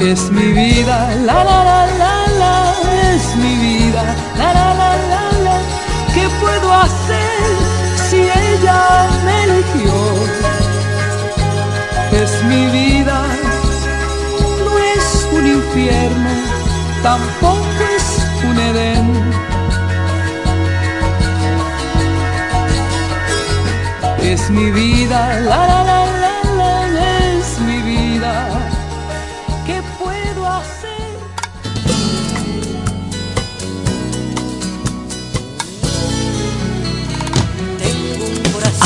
Es mi vida, la la la la la, es mi vida, la la la la la. ¿Qué puedo hacer si ella me eligió? Es mi vida, no es un infierno, tampoco es un Edén. Es mi vida, la la la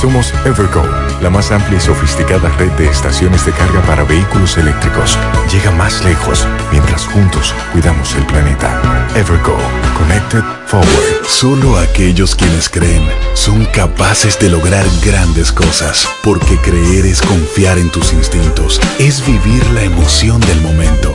Somos Evergo, la más amplia y sofisticada red de estaciones de carga para vehículos eléctricos. Llega más lejos mientras juntos cuidamos el planeta. Evergo, Connected Forward. Solo aquellos quienes creen son capaces de lograr grandes cosas, porque creer es confiar en tus instintos, es vivir la emoción del momento,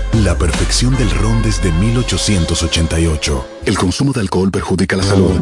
la perfección del ron desde 1888. El consumo de alcohol perjudica la salud.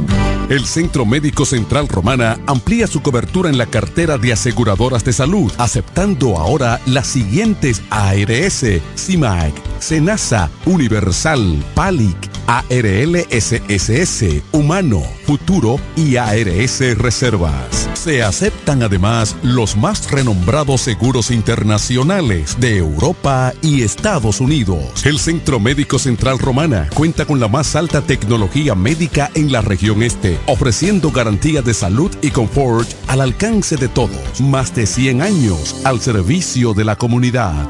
El Centro Médico Central Romana amplía su cobertura en la cartera de aseguradoras de salud, aceptando ahora las siguientes ARS, CIMAC, SENASA, Universal, PALIC, ARLSSS, Humano, Futuro y ARS Reservas. Se aceptan además los más renombrados seguros internacionales de Europa y Estados Unidos. El Centro Médico Central Romana cuenta con la más alta tecnología médica en la región este, ofreciendo garantía de salud y confort al alcance de todos. Más de 100 años al servicio de la comunidad.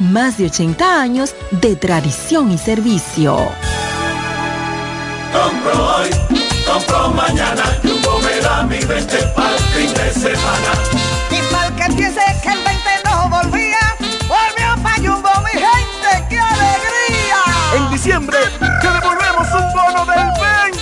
más de 80 años de tradición y servicio. Compro hoy, compro mañana, Jumbo me da mi 20 para el fin de semana. Y mal que empiece que el 20 no volvía, volvió pa' Jumbo mi gente, ¡qué alegría! En diciembre te devolvemos un bono del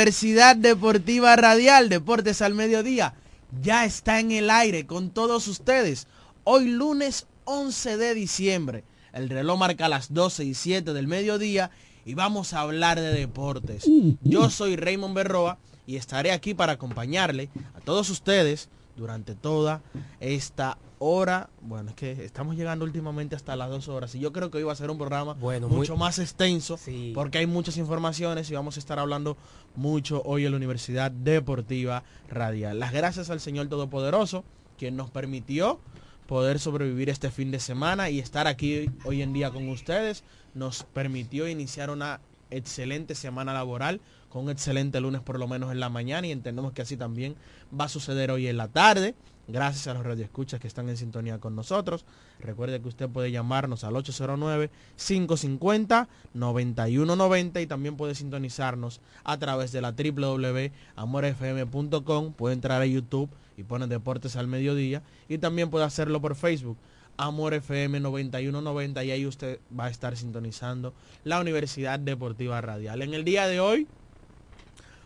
Universidad Deportiva Radial, Deportes al Mediodía, ya está en el aire con todos ustedes. Hoy lunes 11 de diciembre. El reloj marca las 12 y 7 del mediodía y vamos a hablar de deportes. Yo soy Raymond Berroa y estaré aquí para acompañarle a todos ustedes durante toda esta hora. Bueno, es que estamos llegando últimamente hasta las dos horas y yo creo que hoy va a ser un programa mucho más extenso porque hay muchas informaciones y vamos a estar hablando mucho hoy en la Universidad Deportiva Radial. Las gracias al Señor Todopoderoso, quien nos permitió poder sobrevivir este fin de semana y estar aquí hoy en día con ustedes. Nos permitió iniciar una excelente semana laboral con un excelente lunes por lo menos en la mañana y entendemos que así también va a suceder hoy en la tarde. Gracias a los radioescuchas que están en sintonía con nosotros. Recuerde que usted puede llamarnos al 809-550-9190 y también puede sintonizarnos a través de la www.amorfm.com. Puede entrar a YouTube y poner Deportes al Mediodía y también puede hacerlo por Facebook. Amor FM 9190 y ahí usted va a estar sintonizando la Universidad Deportiva Radial. En el día de hoy,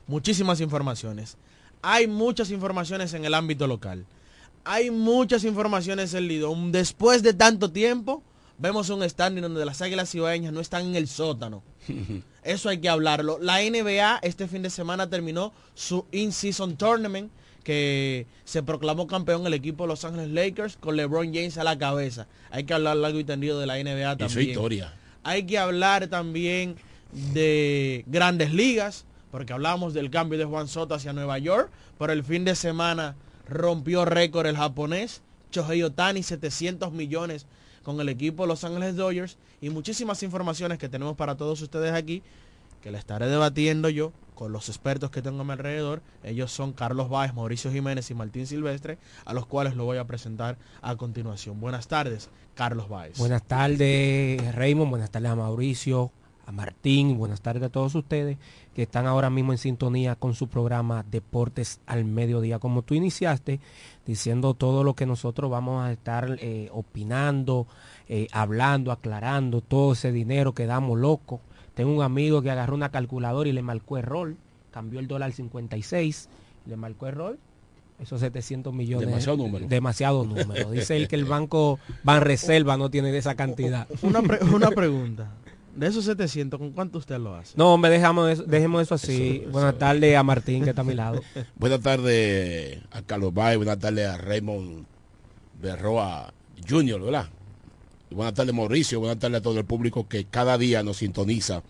muchísimas informaciones. Hay muchas informaciones en el ámbito local hay muchas informaciones en Lido. Después de tanto tiempo, vemos un standing donde las Águilas Cibaeñas no están en el sótano. Eso hay que hablarlo. La NBA este fin de semana terminó su in-season tournament que se proclamó campeón el equipo de Los Ángeles Lakers con LeBron James a la cabeza. Hay que hablar largo y tendido de la NBA también. historia. Hay que hablar también de grandes ligas, porque hablamos del cambio de Juan Soto hacia Nueva York, pero el fin de semana rompió récord el japonés Chohei Otani, 700 millones con el equipo Los Ángeles Dodgers y muchísimas informaciones que tenemos para todos ustedes aquí que le estaré debatiendo yo con los expertos que tengo a mi alrededor. Ellos son Carlos Báez, Mauricio Jiménez y Martín Silvestre, a los cuales lo voy a presentar a continuación. Buenas tardes, Carlos Báez. Buenas tardes, Raymond. Buenas tardes a Mauricio, a Martín, buenas tardes a todos ustedes que están ahora mismo en sintonía con su programa Deportes al Mediodía. Como tú iniciaste diciendo todo lo que nosotros vamos a estar eh, opinando, eh, hablando, aclarando, todo ese dinero que damos loco. Tengo un amigo que agarró una calculadora y le marcó error, cambió el dólar 56, le marcó error esos 700 millones. Demasiado número. Demasiado número. Dice él que el banco Reserva no tiene esa cantidad. Una, una pregunta. De esos 700, ¿con cuánto usted lo hace? No, me dejamos eso, dejemos eso así. buenas tardes a Martín, que está a mi lado. buenas tardes a Carlos Bay, buenas tardes a Raymond Berroa Jr., ¿verdad? buenas tardes Mauricio, buenas tardes a todo el público que cada día nos sintoniza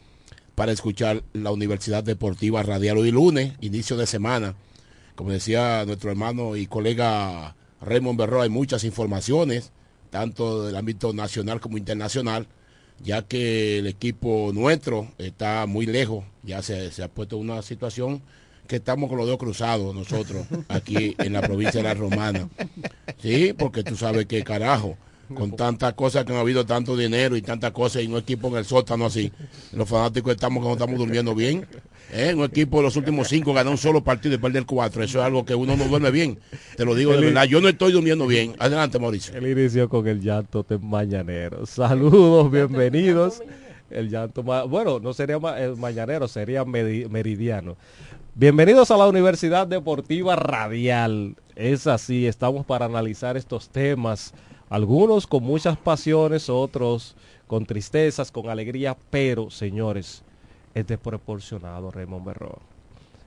para escuchar la Universidad Deportiva Radial hoy lunes, inicio de semana. Como decía nuestro hermano y colega Raymond Berroa, hay muchas informaciones, tanto del ámbito nacional como internacional ya que el equipo nuestro está muy lejos, ya se, ha puesto una situación que estamos con los dos cruzados nosotros aquí en la provincia de la Romana. Sí, porque tú sabes que carajo, con tantas cosas que han habido tanto dinero y tantas cosas y un equipo en el sótano así, los fanáticos estamos que no estamos durmiendo bien. ¿Eh? Un equipo de los últimos cinco ganó un solo partido y perder cuatro. Eso es algo que uno no duerme bien. Te lo digo de verdad. Yo no estoy durmiendo bien. Adelante, Mauricio. El inicio con el llanto de mañanero. Saludos, bienvenidos. El llanto, bueno, no sería el mañanero, sería meridiano. Bienvenidos a la Universidad Deportiva Radial. Es así, estamos para analizar estos temas. Algunos con muchas pasiones, otros con tristezas, con alegría, pero señores, es desproporcionado, Raymond Berro.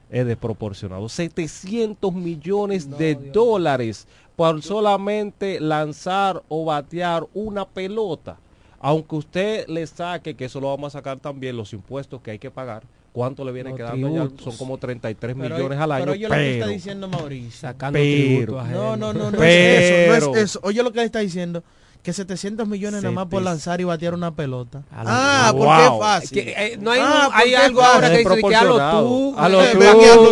Es desproporcionado. 700 millones de dólares por solamente lanzar o batear una pelota. Aunque usted le saque, que eso lo vamos a sacar también, los impuestos que hay que pagar, ¿cuánto le viene quedando ya? Son como 33 millones al año. Pero oye lo que está diciendo Mauricio. Sacando pero, no, no, no, no es eso, no es eso. Oye lo que le está diciendo que 700 millones nada más por lanzar y batear una pelota. Ah, porque es fácil. Eh, no hay, ah, hay algo ahora que dice que a lo tú. A lo tú.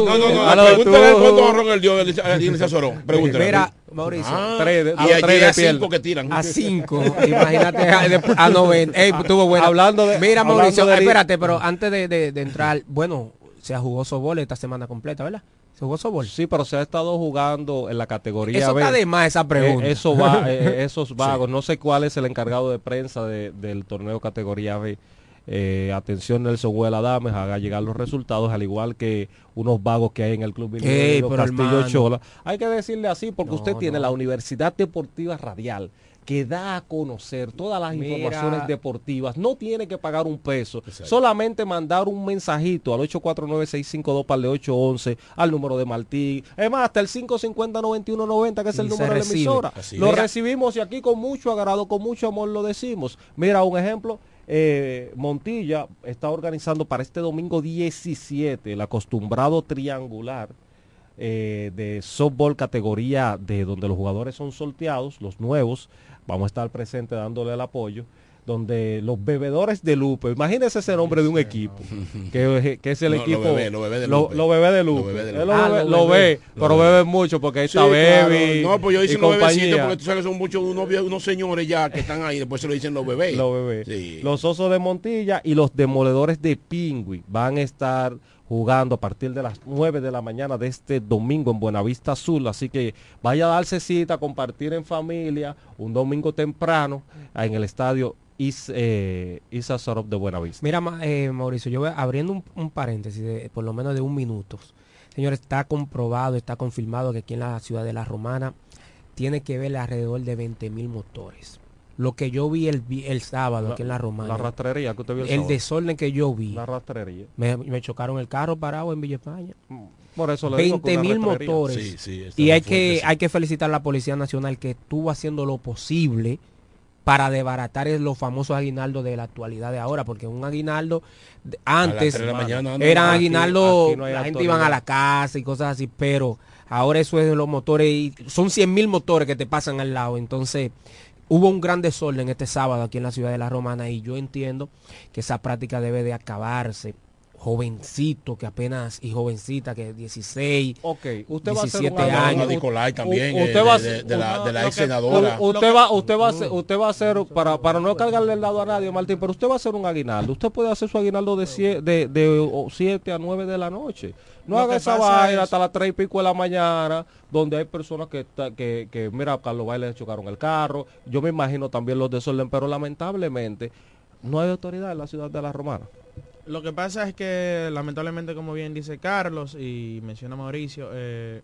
No, no, no. A. Pregúntale cuánto ahorró el dio el Sorón. Pregúntale. Mira, Mauricio. Ah, tres, y allí a cinco que tiran. A cinco. Imagínate a 90. Ey, tuvo bueno. Hablando de. Mira, Mauricio, espérate, pero antes de, de, de entrar, bueno, se jugó Sobol esta semana completa, ¿verdad? ¿Se jugó softball? Sí, pero se ha estado jugando en la categoría Eso está de más esa pregunta. Eh, eso va, eh, esos vagos. No sé cuál es el encargado de prensa del torneo categoría B. Eh, atención Nelson Huela Dames, haga llegar los resultados, al igual que unos vagos que hay en el Club Castillo Chola. Hay que decirle así porque usted tiene la Universidad Deportiva Radial que da a conocer todas las informaciones deportivas, no tiene que pagar un peso, solamente mandar un mensajito al 849-652 para el 811, al número de Martí, es más, hasta el 550-9190, que es el número de la emisora. lo recibimos y aquí con mucho agrado, con mucho amor lo decimos. Mira, un ejemplo, eh, Montilla está organizando para este domingo 17 el acostumbrado triangular eh, de softball categoría de donde los jugadores son sorteados, los nuevos, vamos a estar presentes dándole el apoyo donde los bebedores de Lupe, imagínese ese nombre de un equipo, que, es el equipo, lo bebe, lo bebe de Lupe, lo, bebe de Lupe, lo, ve, pero bebe mucho porque ahí está Baby, no, pues yo hice los bebecitos porque tú sabes que son muchos unos, unos, señores ya que están ahí, después se lo dicen los bebés. Los bebés. Los osos de Montilla y los demoledores de Pingüi van a estar jugando a partir de las 9 de la mañana de este domingo en Buenavista Azul. Así que vaya a darse cita, compartir en familia un domingo temprano en el estadio Is, eh, Isa Sorop de Buenavista. Mira, eh, Mauricio, yo voy abriendo un, paréntesis de por lo menos de un minuto. Señores, está comprobado, está confirmado que aquí en la ciudad de La Romana tiene que ver alrededor de 20 mil motores lo que yo vi el, el sábado aquí en la Romana. La rastrería que usted vio el, el desorden que yo vi. La rastrería. Me, chocaron el carro parado en Villa España. Mm. Por eso le 20 mil motores. y hay que, hay que felicitar a la Policía Nacional que estuvo haciendo lo posible para desbaratar los famosos aguinaldos de la actualidad de ahora, porque un aguinaldo antes eran aguinaldos, la gente iban a la casa y cosas así, pero ahora eso es de los motores y son 100 mil motores que te pasan al lado, entonces Hubo un gran desorden este sábado aquí en la ciudad de La Romana y yo entiendo que esa práctica debe de acabarse. Jovencito que apenas y jovencita que 16 ok usted va a ser 17 un años. Nicolai también usted eh, va a de, ser- de la, de la ex senadora. usted va usted va a ser, usted va a hacer para para no cargarle el lado a nadie Martín pero usted va a hacer un aguinaldo. Usted puede hacer su aguinaldo de 7 de, de 7 a 9 de la noche. No Lo haga esa vaina hasta las 3 y pico de la mañana donde hay personas que está- que, que mira a Carlos Baile le chocaron el carro. Yo me imagino también los desorden pero lamentablemente no hay autoridad en la ciudad de la Romana Lo que pasa es que lamentablemente, como bien dice Carlos y menciona Mauricio, eh,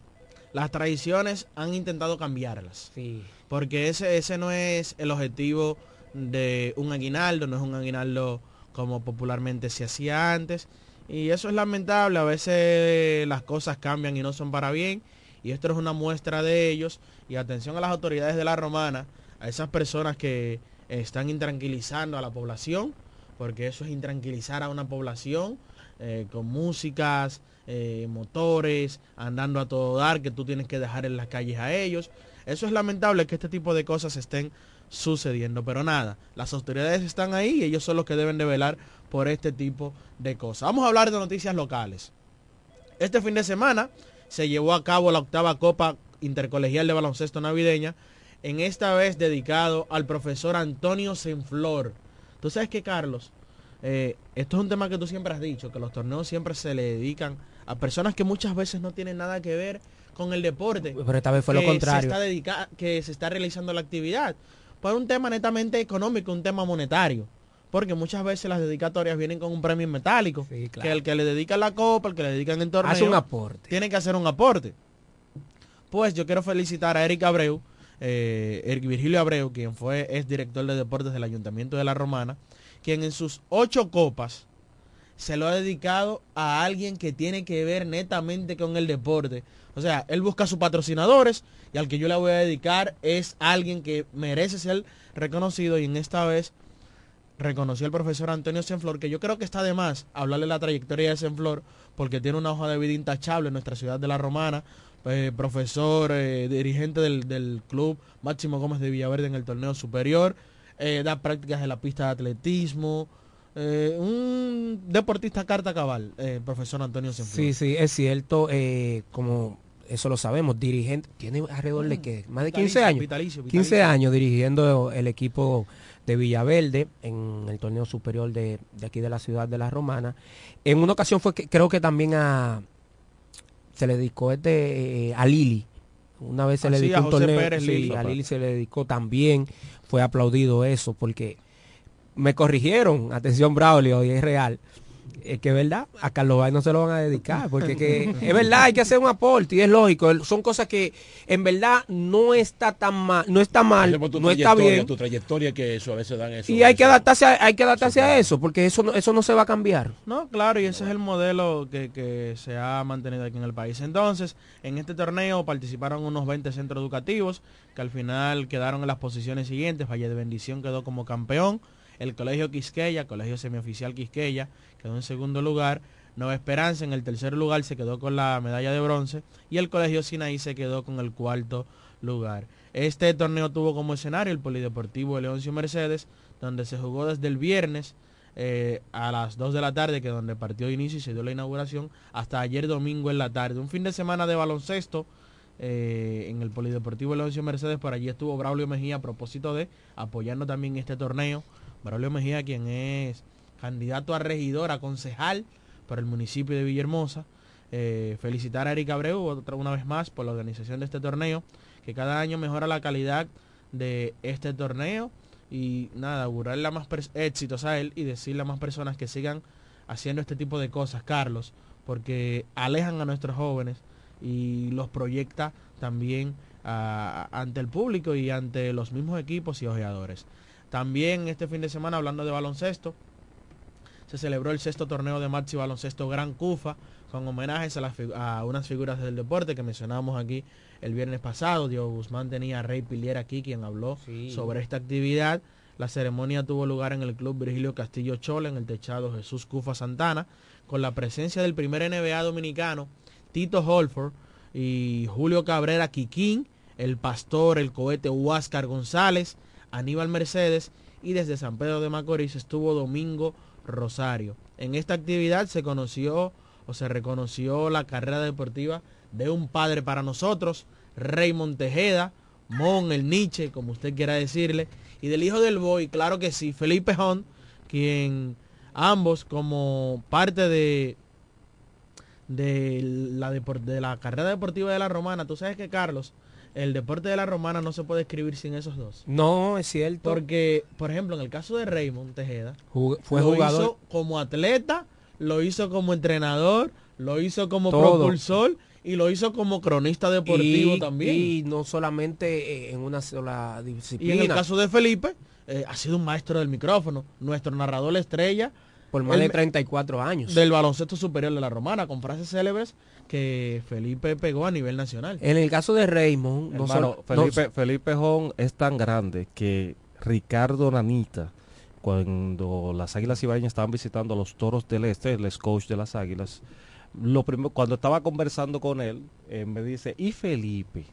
las tradiciones han intentado cambiarlas. Sí. Porque ese, ese no es el objetivo de un aguinaldo, no es un aguinaldo como popularmente se hacía antes. Y eso es lamentable, a veces las cosas cambian y no son para bien. Y esto es una muestra de ellos. Y atención a las autoridades de la romana, a esas personas que están intranquilizando a la población, porque eso es intranquilizar a una población eh, con músicas, eh, motores, andando a todo dar, que tú tienes que dejar en las calles a ellos. Eso es lamentable que este tipo de cosas estén sucediendo, pero nada, las autoridades están ahí y ellos son los que deben de velar por este tipo de cosas. Vamos a hablar de noticias locales. Este fin de semana se llevó a cabo la octava Copa Intercolegial de Baloncesto Navideña, en esta vez dedicado al profesor Antonio Senflor. Tú sabes que, Carlos, Eh, esto es un tema que tú siempre has dicho, que los torneos siempre se le dedican a personas que muchas veces no tienen nada que ver con el deporte. Pero esta vez fue lo que contrario. Se está dedica- que se está realizando la actividad. Por un tema netamente económico, un tema monetario. Porque muchas veces las dedicatorias vienen con un premio metálico. Que el que le dedica la copa, el que le dedican el torneo. Hace un aporte. Tiene que hacer un aporte. Pues yo quiero felicitar a Eric Abreu, eh, Eric Virgilio Abreu, quien fue es director de deportes del Ayuntamiento de La Romana, quien en sus ocho copas se lo ha dedicado a alguien que tiene que ver netamente con el deporte. O sea, él busca sus patrocinadores y al que yo le voy a dedicar es alguien que merece ser reconocido y en esta vez reconoció el profesor Antonio Senflor, que yo creo que está de más hablarle la trayectoria de Senflor, porque tiene una hoja de vida intachable en nuestra ciudad de La Romana, eh, profesor, eh, dirigente del, del club Máximo Gómez de Villaverde en el torneo superior, eh, da prácticas de la pista de atletismo, eh, un deportista carta cabal, profesor Antonio Senflor. Sí, sí, es cierto, como eso lo sabemos, dirigente, tiene alrededor de que más de 15 Vitalicio, años, vitalicio, 15 vitalicio. años dirigiendo el equipo de Villaverde en el torneo superior de, de aquí de la ciudad de La Romana. En una ocasión fue que creo que también a se le dedicó este eh, a Lili. Una vez se Ah, le sí, dedicó a un José torneo, Pérez sí, Lili. a Lili se le dedicó también, fue aplaudido eso porque me corrigieron, atención Braulio, y es real. Es que es verdad, a Carlos Bay no se lo van a dedicar, porque que, es verdad, hay que hacer un aporte y es lógico, son cosas que en verdad no está tan mal, no está mal, no está trayectoria, bien. Tu trayectoria que eso a veces dan eso. Y hay que adaptarse a, hay que adaptarse a eso, porque eso no, eso no se va a cambiar. No, claro, y ese es el modelo que, que se ha mantenido aquí en el país. Entonces, en este torneo participaron unos 20 centros educativos que al final quedaron en las posiciones siguientes. Valle de Bendición quedó como campeón. El Colegio Quisqueya, Colegio Semioficial Quisqueya, quedó en segundo lugar. Nueva Esperanza en el tercer lugar se quedó con la medalla de bronce. Y el Colegio Sinaí se quedó con el cuarto lugar. Este torneo tuvo como escenario el Polideportivo de Leoncio Mercedes, donde se jugó desde el viernes eh, a las 2 de la tarde, que donde partió de inicio y se dio la inauguración, hasta ayer domingo en la tarde. Un fin de semana de baloncesto eh, en el Polideportivo Leoncio Mercedes, por allí estuvo Braulio Mejía a propósito de apoyando también este torneo. Braulio Mejía, quien es candidato a regidor, a concejal por el municipio de Villahermosa. Eh, felicitar a Erika Abreu otra una vez más por la organización de este torneo, que cada año mejora la calidad de este torneo y nada, augurarle más éxitos a él y decirle a más personas que sigan haciendo este tipo de cosas, Carlos, porque alejan a nuestros jóvenes y los proyecta también ante el público y ante los mismos equipos y ojeadores. También este fin de semana, hablando de baloncesto, se celebró el sexto torneo de Maxi Baloncesto Gran Cufa con homenajes a, las figu- a unas figuras del deporte que mencionábamos aquí el viernes pasado. Diego Guzmán tenía a Rey Pilier aquí quien habló sobre esta actividad. La ceremonia tuvo lugar en el Club Virgilio Castillo Chola en el techado Jesús Cufa Santana con la presencia del primer NBA dominicano Tito Holford y Julio Cabrera Quiquín, el pastor, el cohete Huáscar González, Aníbal Mercedes y desde San Pedro de Macorís estuvo Domingo Rosario. En esta actividad se conoció o se reconoció la carrera deportiva de un padre para nosotros, Raymond Tejeda, Mon, el Nietzsche, como usted quiera decirle, y del hijo del boy, claro que sí, Felipe Hon, quien ambos como parte de de la, de la carrera deportiva de la Romana, tú sabes que Carlos, el deporte de la Romana no se puede escribir sin esos dos. No, es cierto. Porque, por ejemplo, en el caso de Raymond Tejeda, fue lo jugador. hizo como atleta, lo hizo como entrenador, lo hizo como Todo. propulsor y lo hizo como cronista deportivo y, también. Y no solamente eh, en una sola Y disciplina. en el caso de Felipe, eh, ha sido un maestro del micrófono, nuestro narrador estrella. por más el- de 34 años. Del baloncesto superior de la romana, con frases célebres que Felipe pegó a nivel nacional. En el caso de Raymond, no Hermano, solo- no- Felipe, Felipe Jón es tan grande que Ricardo Nanita, cuando las Águilas Ibaeñas estaban visitando a los Toros del Este, el ex coach de las Águilas, lo primero, cuando estaba conversando con él, eh, me dice, ¿y Felipe?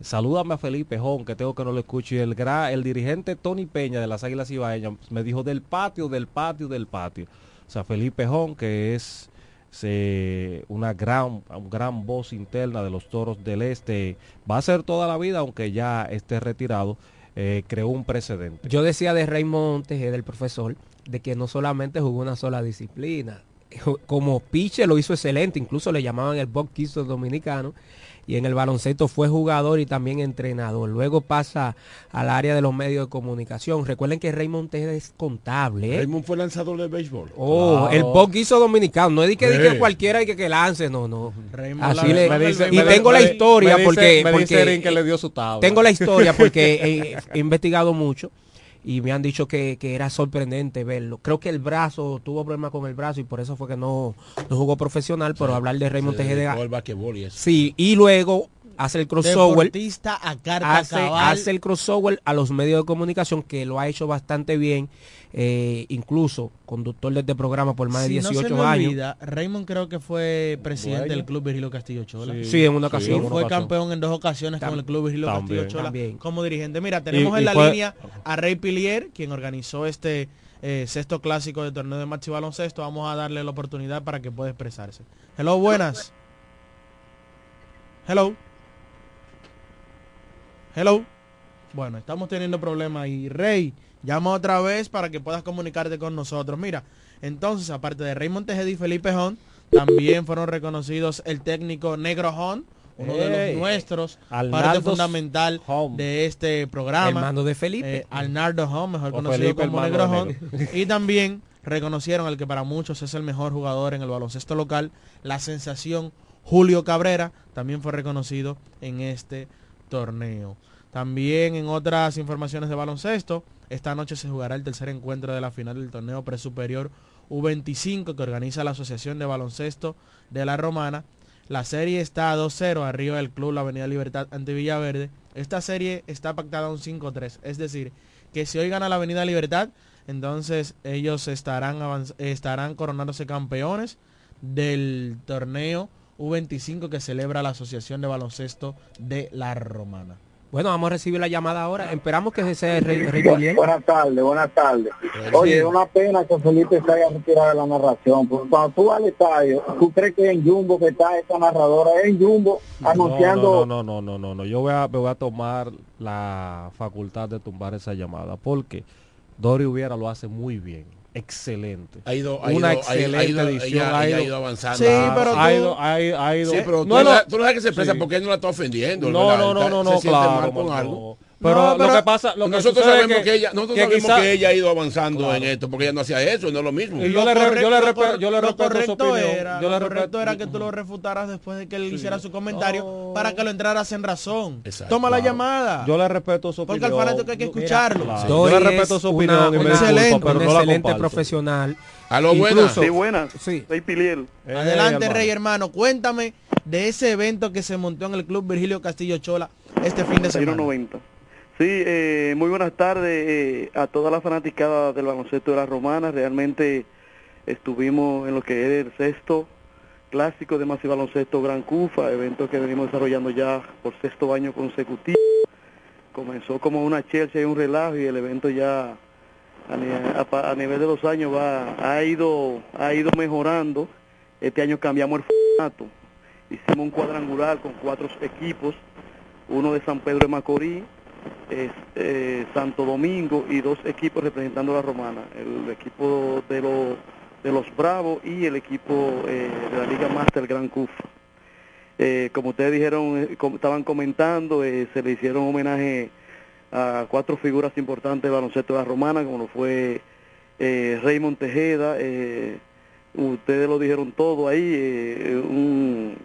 Salúdame a Felipe Jón, que tengo que no lo escucho. Y el, gra- el dirigente Tony Peña de las Águilas Ibaeñas me dijo del patio, del patio, del patio. O sea, Felipe Jón, que es se- una gran, gran voz interna de los toros del este, va a ser toda la vida, aunque ya esté retirado, eh, creó un precedente. Yo decía de Raymond Tejeda, el profesor, de que no solamente jugó una sola disciplina. Como pitcher lo hizo excelente, incluso le llamaban el Bob dominicano. Y en el baloncesto fue jugador y también entrenador. Luego pasa al área de los medios de comunicación. Recuerden que Raymond Tejeda es contable. ¿eh? Raymond fue lanzador de béisbol. Oh, el Bob Quiso dominicano. No es de que, de que Sí. cualquiera hay que, que lance, no, no. Raymond Así la- le- me dice- y me tengo la historia me dice- porque, me dice porque Erin que le dio su tabla. tengo la historia porque he investigado mucho y me han dicho que, que era sorprendente verlo. Creo que el brazo, tuvo problemas con el brazo y por eso fue que no, no jugó profesional, pero hablar de Raymond Tejeda. Sí, y luego hace el crossover. Deportista a carta Hace, cabal. hace el crossover a los medios de comunicación que lo ha hecho bastante bien, eh, incluso conductor de este programa por más de Si 18 no se me años. olvida, Raymond creo que fue presidente del Club Virgilio Castillo Chola. Sí. Sí, en una ocasión. En una fue ocasión. campeón en dos ocasiones con el Club Virgilio también. Castillo Chola También. como dirigente. Mira, tenemos Y- en y la fue- línea a Rey Pilier, quien organizó este eh, sexto clásico de torneo de maxi baloncesto. Vamos a darle la oportunidad para que pueda expresarse. Hello, buenas. Hello. Hello. Bueno, estamos teniendo problemas y Rey, llama otra vez para que puedas comunicarte con nosotros. Mira, entonces, aparte de Raymond Tejeda y Felipe Hon, también fueron reconocidos el técnico Negro Hon, uno de los nuestros, parte Arnaldo fundamental de este programa. Hermano de Felipe. Eh, Arnaldo Hon, mejor O conocido Felipe, como Negro Hon. Y también reconocieron al que para muchos es el mejor jugador en el baloncesto local, la sensación Julio Cabrera, también fue reconocido en este torneo. También en otras informaciones de baloncesto, esta noche se jugará el tercer encuentro de la final del torneo presuperior U25 que organiza la Asociación de Baloncesto de la Romana. La serie está a 2-0 arriba del club La Avenida Libertad ante Villaverde. Esta serie está pactada a un 5-3, es decir, que si hoy gana la Avenida Libertad, entonces ellos estarán, estarán coronándose campeones del torneo U25 que celebra la Asociación de Baloncesto de la Romana. Bueno, vamos a recibir la llamada ahora. Esperamos que sea el Rey, Rey Pilier. Buenas tardes, buenas tardes. Oye, es una pena que Felipe se haya retirado de la narración, porque cuando tú vas al estadio, tú crees que en Jumbo que está esta narradora, es en Jumbo anunciando... No, no, no, no, no, no. Yo voy a, me voy a tomar la facultad de tumbar esa llamada porque Dori Hubiera lo hace muy bien. Excelente. Ha ido- ha una ido- ha- ha excelente ido- edición. ella- ella ha ido avanzando. Sí, pero ha tú- ido- ha ido- ha ido- Sí, pero tú No, no, no. tú no dejas que se expresa Sí. porque él no la está ofendiendo. No, no, no, no, no, claro, mal con no, algo. No. Pero lo que pasa- lo que nosotros sabemos que- que, ella, nosotros que sabemos quizá- que ella ha ido avanzando Claro. en esto, porque ella no hacía eso, no es lo mismo. Y yo le re- yo le Lo respeto- yo le lo respeto su correcto opinión. Era, Yo le lo correcto era que tú lo refutaras después de que él hiciera su comentario para que lo entraras en razón. Toma la Claro. llamada. Yo le respeto su Porque opinión. al fanático hay que Mira, escucharlo. claro. Dori Yo le respeto es su una- opinión y me una excelente, pero un no la excelente comparto. profesional. Aló, buenas. Incluso- Sí, buenas. Sí. Soy Piliel. Adelante, hermano. Rey hermano. Cuéntame de ese evento que se montó en el Club Virgilio Castillo Chola este fin de semana. 90. Sí, eh, muy buenas tardes eh, a toda la fanaticada del baloncesto de la Romana. Realmente estuvimos en lo que es el sexto clásico de Masi Baloncesto Gran Cufa, evento que venimos desarrollando ya por sexto año consecutivo. Comenzó como una Chelsea y un relajo y el evento ya a, ni- a a nivel de los años va ha ido ha ido mejorando. Este año cambiamos el formato. Hicimos un cuadrangular con cuatro equipos, uno de San Pedro de Macorís, es, eh, Santo Domingo y dos equipos representando a la Romana, el equipo de los de los Bravos y el equipo eh, de la Liga Master Gran CUF. Eh, como ustedes dijeron, eh, como estaban comentando, eh, se le hicieron homenaje a cuatro figuras importantes del baloncesto de la Romana, como lo fue eh, Raymond Tejeda, ustedes lo dijeron todo ahí, un,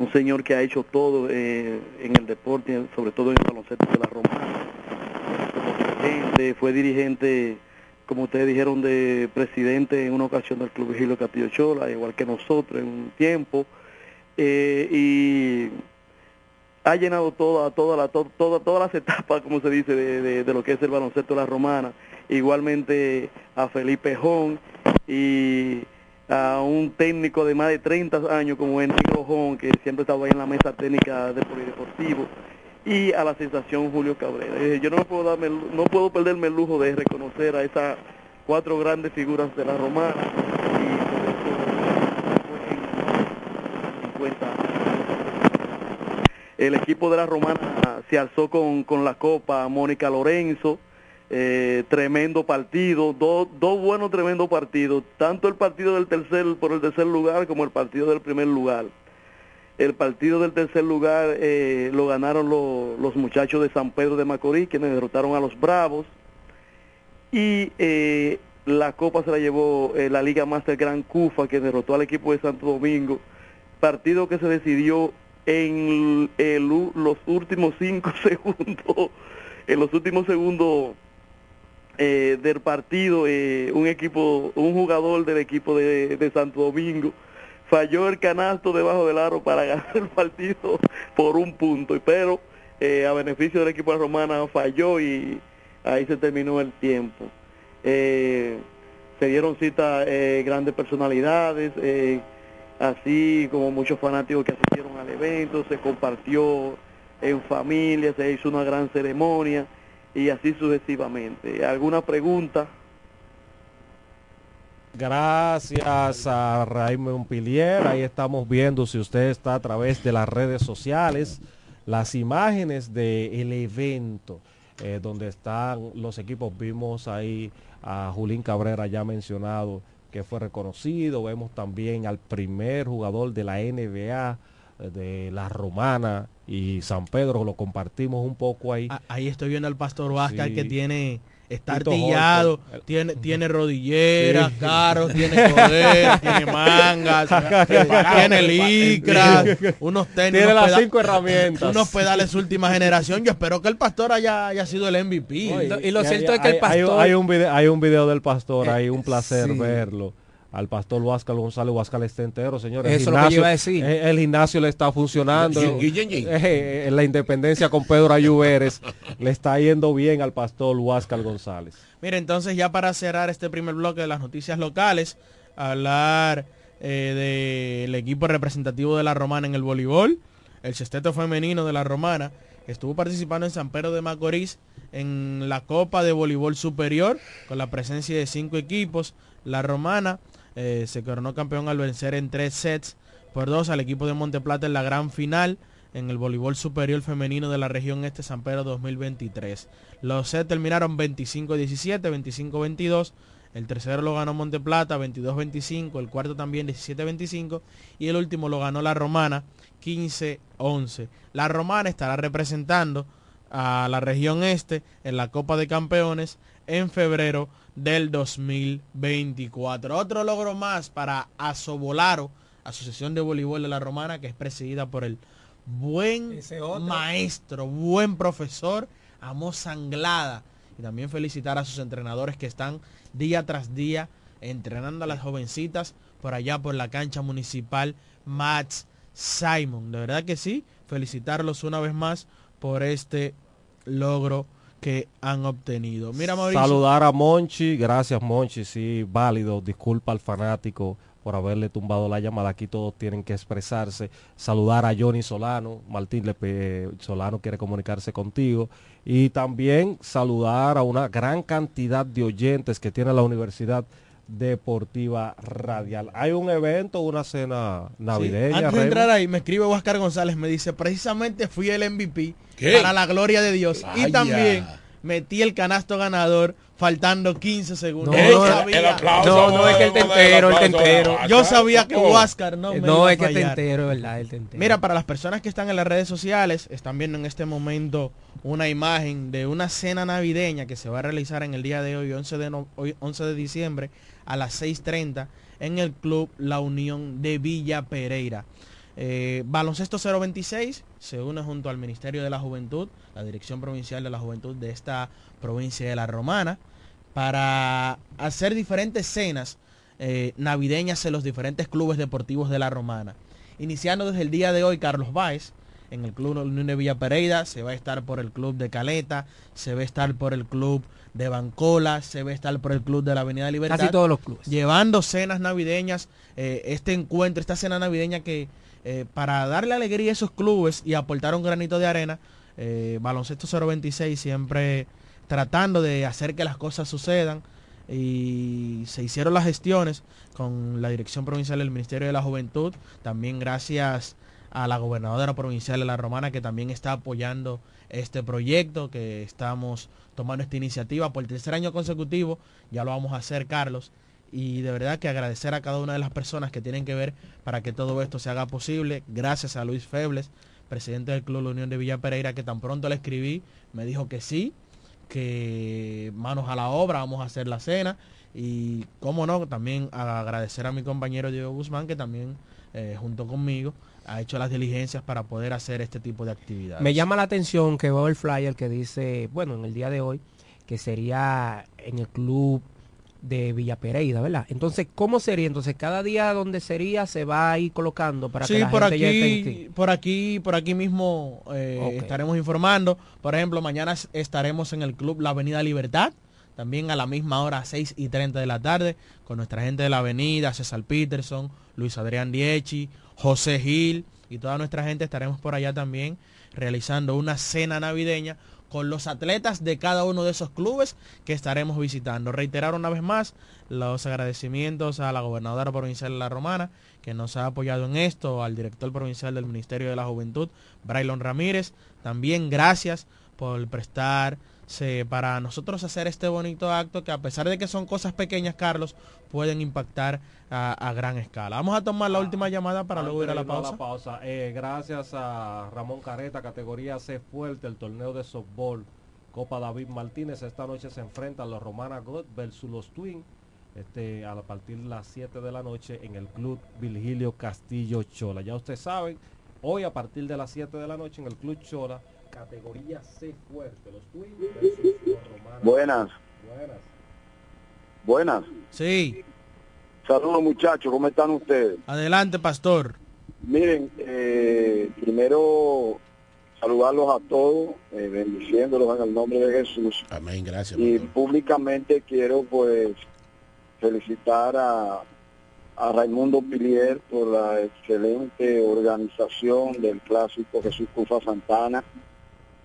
un señor que ha hecho todo eh, en el deporte, sobre todo en el baloncesto de la Romana. Fue dirigente, como ustedes dijeron, de presidente en una ocasión del Club Vigilio Castillo Chola, igual que nosotros en un tiempo. Eh, y ha llenado toda, toda la, to- toda, todas las etapas, como se dice, de, de- de lo que es el baloncesto de la romana. Igualmente a Felipe Jón y a un técnico de más de 30 años como el Negro Jón, que siempre estaba ahí en la mesa técnica del polideportivo, y a la sensación Julio Cabrera. Yo no puedo darme, no puedo perderme el lujo de reconocer a esas cuatro grandes figuras de la romana El equipo de la Romana se alzó con, con la Copa Mónica Lorenzo, eh, tremendo partido, dos dos buenos tremendos partidos, tanto el partido del tercer por el tercer lugar como el partido del primer lugar. El partido del tercer lugar eh, lo ganaron lo- los muchachos de San Pedro de Macorís, quienes derrotaron a los Bravos. Y eh, la copa se la llevó eh, la Liga Master Gran Cufa, que derrotó al equipo de Santo Domingo. Partido que se decidió en el los últimos cinco segundos, en los últimos segundos eh, del partido, eh, un equipo, un jugador del equipo de, de Santo Domingo. Falló el canasto debajo del aro para ganar el partido por un punto, pero eh, a beneficio del equipo de Romana falló y ahí se terminó el tiempo. Eh, se dieron cita eh, grandes personalidades, eh, así como muchos fanáticos que asistieron al evento, se compartió en familia, se hizo una gran ceremonia y así sucesivamente. ¿Alguna pregunta? Gracias a Raymond Pilier. Ahí estamos viendo si usted está a través de las redes sociales las imágenes del evento eh, donde están los equipos. Vimos ahí a Julín Cabrera ya mencionado que fue reconocido. Vemos también al primer jugador de la NBA eh, de la Romana y San Pedro. Lo compartimos un poco ahí. Ah, Ahí estoy viendo al pastor Vázquez Sí. que tiene está Tito artillado, tiene tiene rodilleras, Sí. carros, tiene coderas, tiene mangas, tiene licras, unos tenis, Tiene unos las cinco herramientas. unos pedales última generación. Yo espero que el pastor haya, haya sido el MVP. y lo Y cierto hay- es que el hay- hay un- pastor- Hay, un video, hay un video del pastor, Eh, hay un placer sí. verlo. Al pastor Huáscar González, Huáscar está entero, señores. Eso es lo que yo iba a decir. eh, El gimnasio le está funcionando. Eh, eh, en la independencia con Pedro Ayuberes le está yendo bien al pastor Huáscar González. Mira, entonces ya para cerrar este primer bloque de las noticias locales, hablar eh, del equipo representativo de la Romana en el voleibol, el sexteto femenino de la Romana, que estuvo participando en San Pedro de Macorís en la Copa de Voleibol Superior, con la presencia de cinco equipos. La Romana eh, se coronó campeón al vencer en tres sets por dos al equipo de Monteplata en la gran final en el voleibol superior femenino de la región este San Pedro 2023. Los sets terminaron 25-17, 25-22. El tercero lo ganó Monteplata 22-25, el cuarto también 17-25 y el último lo ganó la Romana 15-11. La Romana estará representando a la región este en la Copa de Campeones en febrero del 2024. Otro logro más para Asobolaro, Asociación de Voleibol de la Romana, que es presidida por el buen maestro, buen profesor, Amos Anglada. Y también felicitar a sus entrenadores que están día tras día entrenando a las jovencitas por allá por la cancha municipal Max Simon. De verdad que sí, felicitarlos una vez más por este logro que han obtenido. Mira. Saludar a Monchi, gracias Monchi, sí, válido, disculpa al fanático por haberle tumbado la llamada. Aquí todos tienen que expresarse. Saludar a Johnny Solano. Martín Lepe, Solano quiere comunicarse contigo. Y también saludar a una gran cantidad de oyentes que tiene la Universidad Deportiva Radial. Hay un evento, una cena navideña. Antes de entrar ahí, me escribe Oscar González, me dice, precisamente fui el MVP para la gloria de Dios. Y también metí el canasto ganador faltando 15 segundos. No, Yo no, sabía- el aplauso, No, no, es que el tentero, el tentero. Yo sabía que. Huáscar no me No, iba a es que fallar. tentero, verdad, el tentero. Mira, para las personas que están en las redes sociales, están viendo en este momento una imagen de una cena navideña que se va a realizar en el día de hoy, 11 de, no- hoy, 11 de diciembre, a las 6.30, en el Club La Unión de Villa Pereira. Eh, Baloncesto 026 se une junto al Ministerio de la Juventud, la Dirección Provincial de la Juventud de esta provincia de La Romana, para hacer diferentes cenas eh, navideñas en los diferentes clubes deportivos de La Romana. Iniciando desde el día de hoy, Carlos Báez, en el Club Unión de Villa Pereira, se va a estar por el Club de Caleta, se va a estar por el Club de Bancola, se a estar por el Club de la Avenida Libertad. Casi todos los clubes. Llevando cenas navideñas, eh, este encuentro, esta cena navideña que eh, para darle alegría a esos clubes y aportar un granito de arena, eh, Baloncesto 026 siempre tratando de hacer que las cosas sucedan y se hicieron las gestiones con la Dirección Provincial del Ministerio de la Juventud, también gracias a la gobernadora provincial de La Romana que también está apoyando este proyecto, que estamos tomando esta iniciativa por el tercer año consecutivo, ya lo vamos a hacer Carlos, y de verdad que agradecer a cada una de las personas que tienen que ver para que todo esto se haga posible, gracias a Luis Febles, presidente del Club La Unión de Villa Pereira, que tan pronto le escribí, me dijo que sí, que manos a la obra, vamos a hacer la cena, y cómo no, también agradecer a mi compañero Diego Guzmán, que también eh, junto conmigo ha hecho las diligencias para poder hacer este tipo de actividades. Me llama la atención que veo el flyer que dice, bueno, en el día de hoy, que sería en el club de Villa Pereira, ¿verdad? Entonces, ¿cómo sería? Entonces, cada día donde sería se va a ir colocando para sí, que la por gente ya esté en- aquí, por aquí, por aquí mismo eh, estaremos informando. Por ejemplo, mañana estaremos en el club La Avenida Libertad, también a la misma hora, 6 y 30 de la tarde, con nuestra gente de la avenida, César Peterson, Luis Adrián Dieci, José Gil y toda nuestra gente estaremos por allá también realizando una cena navideña con los atletas de cada uno de esos clubes que estaremos visitando. Reiterar una vez más los agradecimientos a la gobernadora provincial de La Romana, que nos ha apoyado en esto, al director provincial del Ministerio de la Juventud, Braylon Ramírez. También gracias por para nosotros hacer este bonito acto que a pesar de que son cosas pequeñas, Carlos, pueden impactar a, a gran escala. Vamos a tomar la última llamada para luego ir a la pausa. eh, gracias a Ramón Careta, categoría C fuerte, el torneo de softball Copa David Martínez. Esta noche se enfrentan los Romana God versus los Twin. Este, a partir de las 7 de la noche en el Club Virgilio Castillo Chola. Ya ustedes saben, hoy a partir de las 7 de la noche en el Club Chola, categoría C fuerte, los Twin versus los Romana. Buenas. Buenas. Buenas. Sí. Saludos muchachos, ¿cómo están ustedes? Adelante, pastor. Miren, eh, primero saludarlos a todos, eh, bendiciéndolos en el nombre de Jesús. Amén, gracias. Y pastor. públicamente quiero pues felicitar a, a Raimundo Pilier por la excelente organización del clásico Jesús Cufa Santana.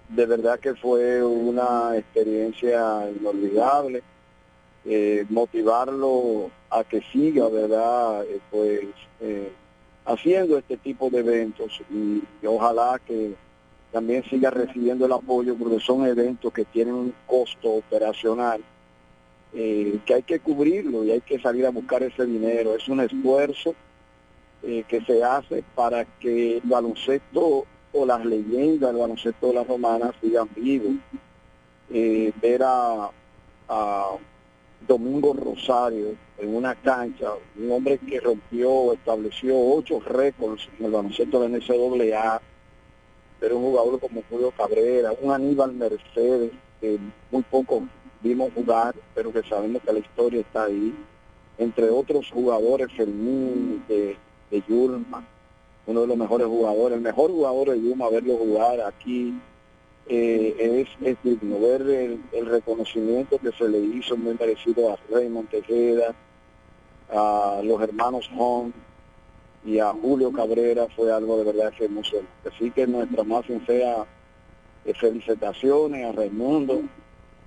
De verdad que fue una experiencia inolvidable. Eh, motivarlo a que siga, ¿verdad? Eh, pues eh, haciendo este tipo de eventos y, ojalá que también siga recibiendo el apoyo porque son eventos que tienen un costo operacional eh, que hay que cubrirlo y hay que salir a buscar ese dinero. Es un esfuerzo eh, que se hace para que el baloncesto o las leyendas del baloncesto de la romana sigan vivos. Eh, ver a, Domingo Rosario en una cancha, un hombre que rompió, estableció ocho récords en el baloncesto de NCAA, pero un jugador como Julio Cabrera, un Aníbal Mercedes, que muy poco vimos jugar, pero que sabemos que la historia está ahí, entre otros jugadores, Fermín de, de Yulma, uno de los mejores jugadores, el mejor jugador de Yulma, verlo jugar aquí, eh, es, es digno ver el, el reconocimiento que se le hizo muy merecido a Raymond Tejeda, a los hermanos Hong y a Julio Cabrera fue algo de verdad que emocionante. Así que nuestra más sincera felicitaciones a Raimundo,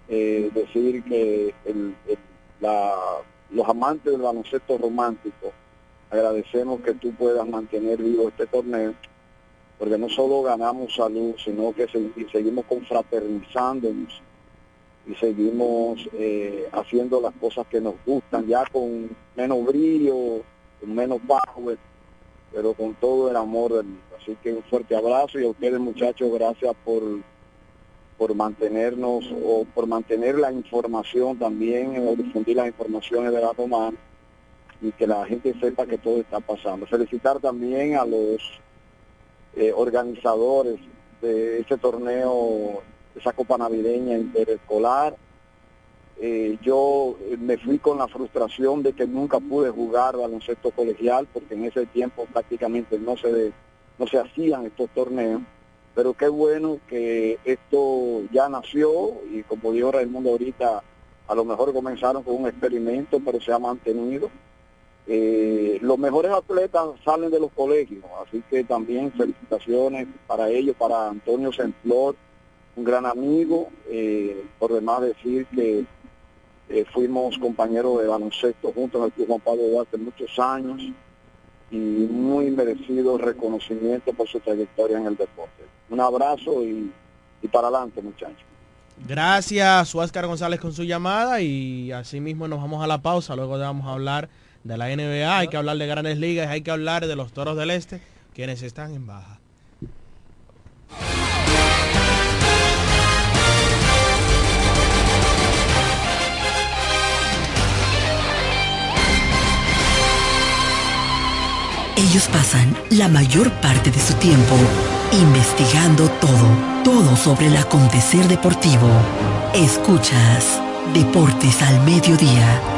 eh, decir que el- el- la- los amantes del baloncesto romántico agradecemos que tú puedas mantener vivo este torneo, porque no solo ganamos salud, sino que seguimos confraternizándonos y seguimos eh, haciendo las cosas que nos gustan, ya con menos brillo, con menos power, pero con todo el amor del mundo. Así que un fuerte abrazo y a ustedes muchachos, gracias por por mantenernos o por mantener la información también, o difundir las informaciones de la romana y que la gente sepa que todo está pasando. Felicitar también a los eh, organizadores de ese torneo, esa Copa Navideña Interescolar. Eh, yo eh, me fui con la frustración de que nunca pude jugar baloncesto colegial porque en ese tiempo prácticamente no se, no se hacían estos torneos pero qué bueno que esto ya nació y como dijo Raimundo ahorita, a lo mejor comenzaron con un experimento, pero se ha mantenido. Eh, los mejores atletas salen de los colegios, así que también felicitaciones para ellos, para Antonio Senflor, un gran amigo, eh, por demás decir que eh, fuimos compañeros de baloncesto juntos en el Club Juan Pablo Duarte muchos años y muy merecido reconocimiento por su trayectoria en el deporte. Un abrazo y, y para adelante, muchachos. Gracias, Oscar González, con su llamada y así mismo nos vamos a la pausa. Luego vamos a hablar de la NBA, hay que hablar de grandes ligas, hay que hablar de los toros del este, quienes están en baja. Ellos pasan la mayor parte de su tiempo investigando todo, todo sobre el acontecer deportivo. Escuchas Deportes al Mediodía.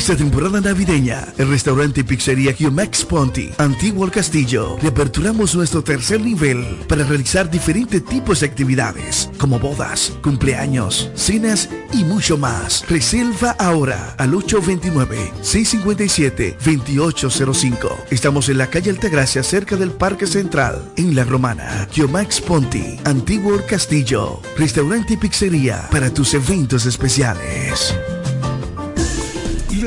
Inicia temporada navideña. El restaurante y pizzería Max Ponti, Antiguo Castillo. Reaperturamos nuestro tercer nivel para realizar diferentes tipos de actividades, como bodas, cumpleaños, cenas y mucho más. Reserva ahora al 829-657-2805. Estamos en la calle Altagracia, cerca del Parque Central, en La Romana. Max Ponti, Antiguo Castillo. Restaurante y pizzería para tus eventos especiales.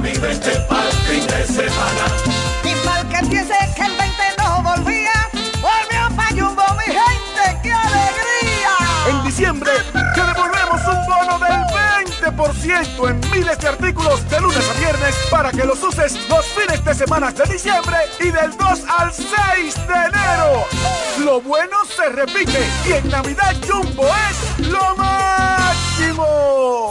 Jumbo me da mi 20 para el fin de semana. Y para que que el 20 no volvía, volvió pa' Jumbo, mi gente, ¡qué alegría! En diciembre te devolvemos un bono del 20% en miles de artículos de lunes a viernes para que los uses los fines de semana de diciembre y del 2 al 6 de enero. Lo bueno se repite y en Navidad Jumbo es lo máximo.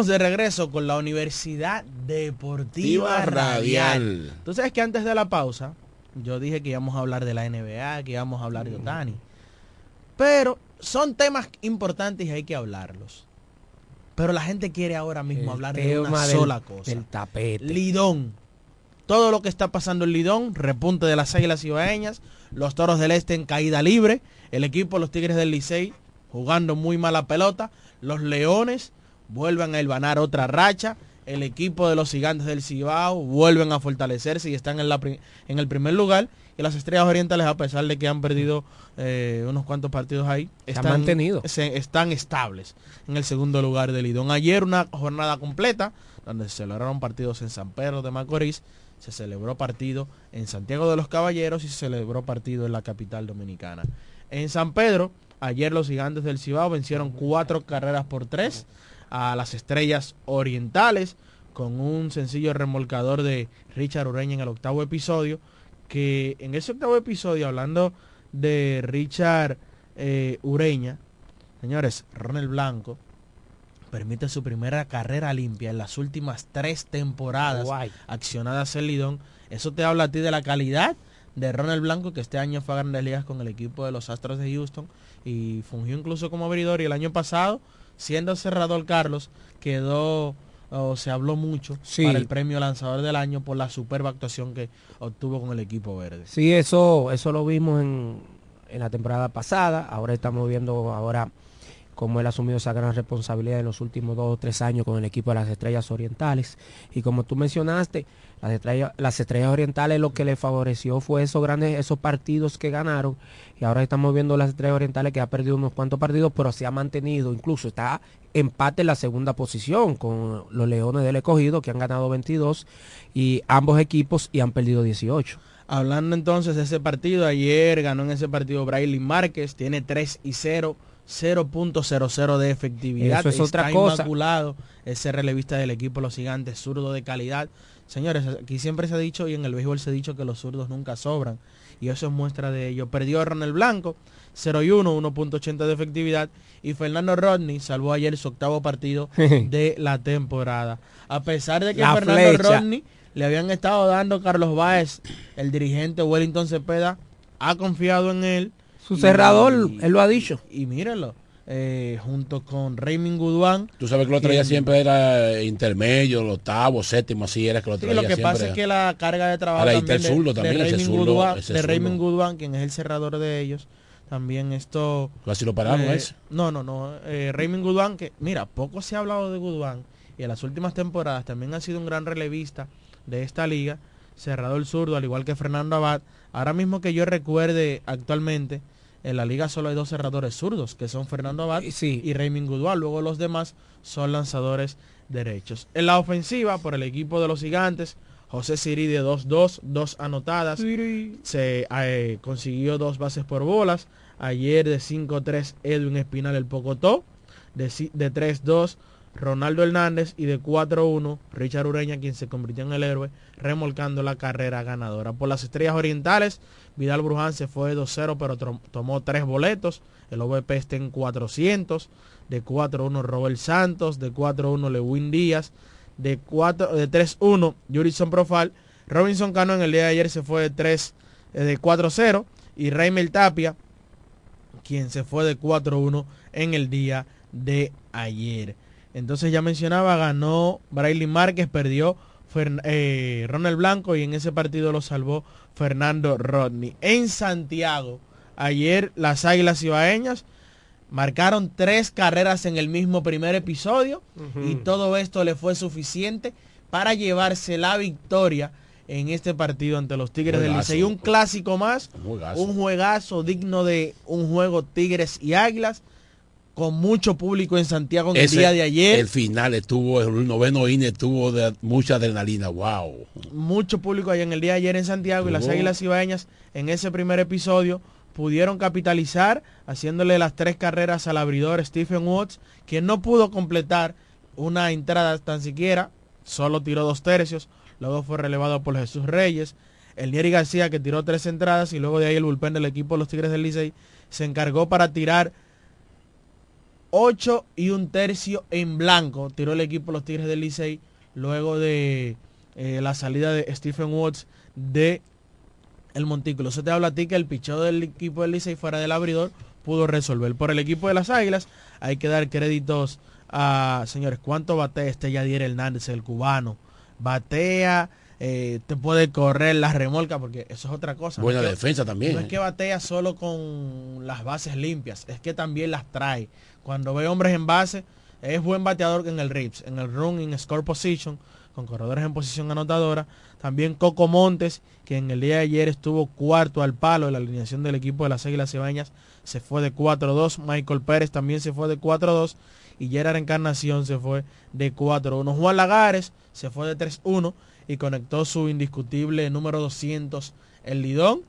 Estamos de regreso con la Universidad Deportiva Radial. Radial. Tú sabes que antes de la pausa, yo dije que íbamos a hablar de la NBA, que íbamos a hablar de Otani. Pero son temas importantes y hay que hablarlos. Pero la gente quiere ahora mismo El hablar de una del- sola cosa. del tapete. Lidón. Todo lo que está pasando en Lidón, repunte de las águilas ibaeñas, los toros del este en caída libre, el equipo de los Tigres del Licey jugando muy mala pelota, los leones vuelven a elvanar otra racha, el equipo de los gigantes del Cibao vuelven a fortalecerse y están en, la en el primer lugar, y las estrellas orientales, a pesar de que han perdido eh, unos cuantos partidos ahí, se- están estables en el segundo lugar del Lidón. Ayer una jornada completa, donde se celebraron partidos en San Pedro de Macorís, se celebró partido en Santiago de los Caballeros y se celebró partido en la capital dominicana. En San Pedro, ayer los gigantes del Cibao vencieron cuatro carreras por tres a las estrellas orientales con un sencillo remolcador de Richard Ureña en el octavo episodio, que en ese octavo episodio, hablando de Richard eh, Ureña, señores, Ronald Blanco permite su primera carrera limpia en las últimas tres temporadas Guay. accionadas en Lidón. Eso te habla a ti de la calidad de Ronald Blanco, que este año fue a Grandes Ligas con el equipo de los Astros de Houston y fungió incluso como abridor. Y el año pasado, siendo cerrador Carlos, quedó o se habló mucho Sí. para el premio lanzador del año por la superba actuación que obtuvo con el equipo verde. Sí, eso, eso lo vimos en, en la temporada pasada. Ahora estamos viendo ahora cómo él ha asumido esa gran responsabilidad en los últimos dos o tres años con el equipo de las Estrellas Orientales. Y como tú mencionaste, las estrellas, las estrellas orientales lo que le favoreció fue esos grandes, esos partidos que ganaron. Y ahora estamos viendo las estrellas orientales que ha perdido unos cuantos partidos, pero se ha mantenido, incluso está empate en la segunda posición con los Leones del Escogido, que han ganado 22, y ambos equipos y han perdido 18. Hablando entonces de ese partido, ayer ganó en ese partido Braylon Márquez, tiene 3 y 0, 0.00 de efectividad. Eso es otra Está cosa. inmaculado ese relevista del equipo Los Gigantes, zurdo de calidad. Señores, aquí siempre se ha dicho y en el béisbol se ha dicho que los zurdos nunca sobran. Y eso es muestra de ello. Perdió a Ronald Blanco, 0 y 1, 1.80 de efectividad. Y Fernando Rodney salvó ayer su octavo partido de la temporada. A pesar de que La Fernando flecha. Rodney le habían estado dando Carlos Báez, el dirigente Wellington Cepeda, ha confiado en él. Su Y- cerrador, él lo ha dicho. Y mírenlo, eh, junto con Raymond Goodwan. Tú sabes que lo traía quien- siempre era intermedio, el octavo, séptimo, así era que lo Sí, traía lo que siempre. pasa es que la carga de trabajo también de- de, también, ese Raymond Goodwan, de. Raymond Goodwan, quien es el cerrador de ellos, también esto... Así lo pararon, eh, ese. No, no, no. Eh, Raymond Goodwan, que mira, poco se ha hablado de Goodwan y en las últimas temporadas también ha sido un gran relevista de esta liga, cerrador zurdo, al igual que Fernando Abad. Ahora mismo que yo recuerde actualmente, en la liga solo hay dos cerradores zurdos, que son Fernando Abad y Raymond Goodwan. Luego los demás son lanzadores derechos. En la ofensiva, por el equipo de los gigantes, José Siri de 2-2, dos anotadas. Se eh, consiguió dos bases por bolas. Ayer de 5-3 Edwin Espinal el Pocotó. De, de 3-2 Ronaldo Hernández y de 4-1 Richard Ureña quien se convirtió en el héroe remolcando la carrera ganadora. Por las estrellas orientales Vidal Bruján se fue 2-0 pero tomó tres boletos. El OVP está en 400. De 4-1 Robert Santos. De 4-1 Lewin Díaz. De, 4, de 3-1 Jurison Profal. Robinson Cano en el día de ayer se fue de 3 eh, de 4-0 y Raimel Tapia quien se fue de 4-1 en el día de ayer. Entonces ya mencionaba, ganó Braylon Márquez, perdió Fern- eh, Ronald Blanco y en ese partido lo salvó Fernando Rodney. En Santiago, ayer las Águilas Ibaeñas marcaron tres carreras en el mismo primer episodio y todo esto le fue suficiente para llevarse la victoria en este partido ante los Tigres del. Licey. Un clásico más, juegazo. un juegazo digno de un juego Tigres y Águilas, con mucho público en Santiago en el día de ayer. El final estuvo, el noveno INE estuvo de mucha adrenalina, wow. mucho público allá en el día de ayer en Santiago y las Águilas Ibaeñas en ese primer episodio pudieron capitalizar haciéndole las tres carreras al abridor Stephen Watts, quien no pudo completar una entrada tan siquiera, solo tiró dos tercios, luego fue relevado por Jesús Reyes, el Nieri García que tiró tres entradas y luego de ahí el bullpen del equipo de los Tigres del Licey se encargó para tirar 8 y un tercio en blanco tiró el equipo los Tigres del Licey luego de eh, la salida de Stephen Watts de el montículo. Eso te habla a ti que el picheo del equipo del Licey fuera del abridor pudo resolver. Por el equipo de las Águilas hay que dar créditos a, señores, ¿cuánto batea este Yadier Hernández, el cubano? Batea, eh, te puede correr la remolca, porque eso es otra cosa. Buena No es que- defensa también. No es que batea solo con las bases limpias, es que también las trae. Cuando ve hombres en base, es buen bateador en el RIPS, en el run, en score position, con corredores en posición anotadora. También Coco Montes, que en el día de ayer estuvo cuarto al palo en la alineación del equipo de las Águilas Cibaeñas, se fue de 4-2. Michael Pérez también se fue de 4-2. Y Gerard Encarnación se fue de 4-1. Juan Lagares se fue de 3-1 y conectó su indiscutible número 200, el Lidón.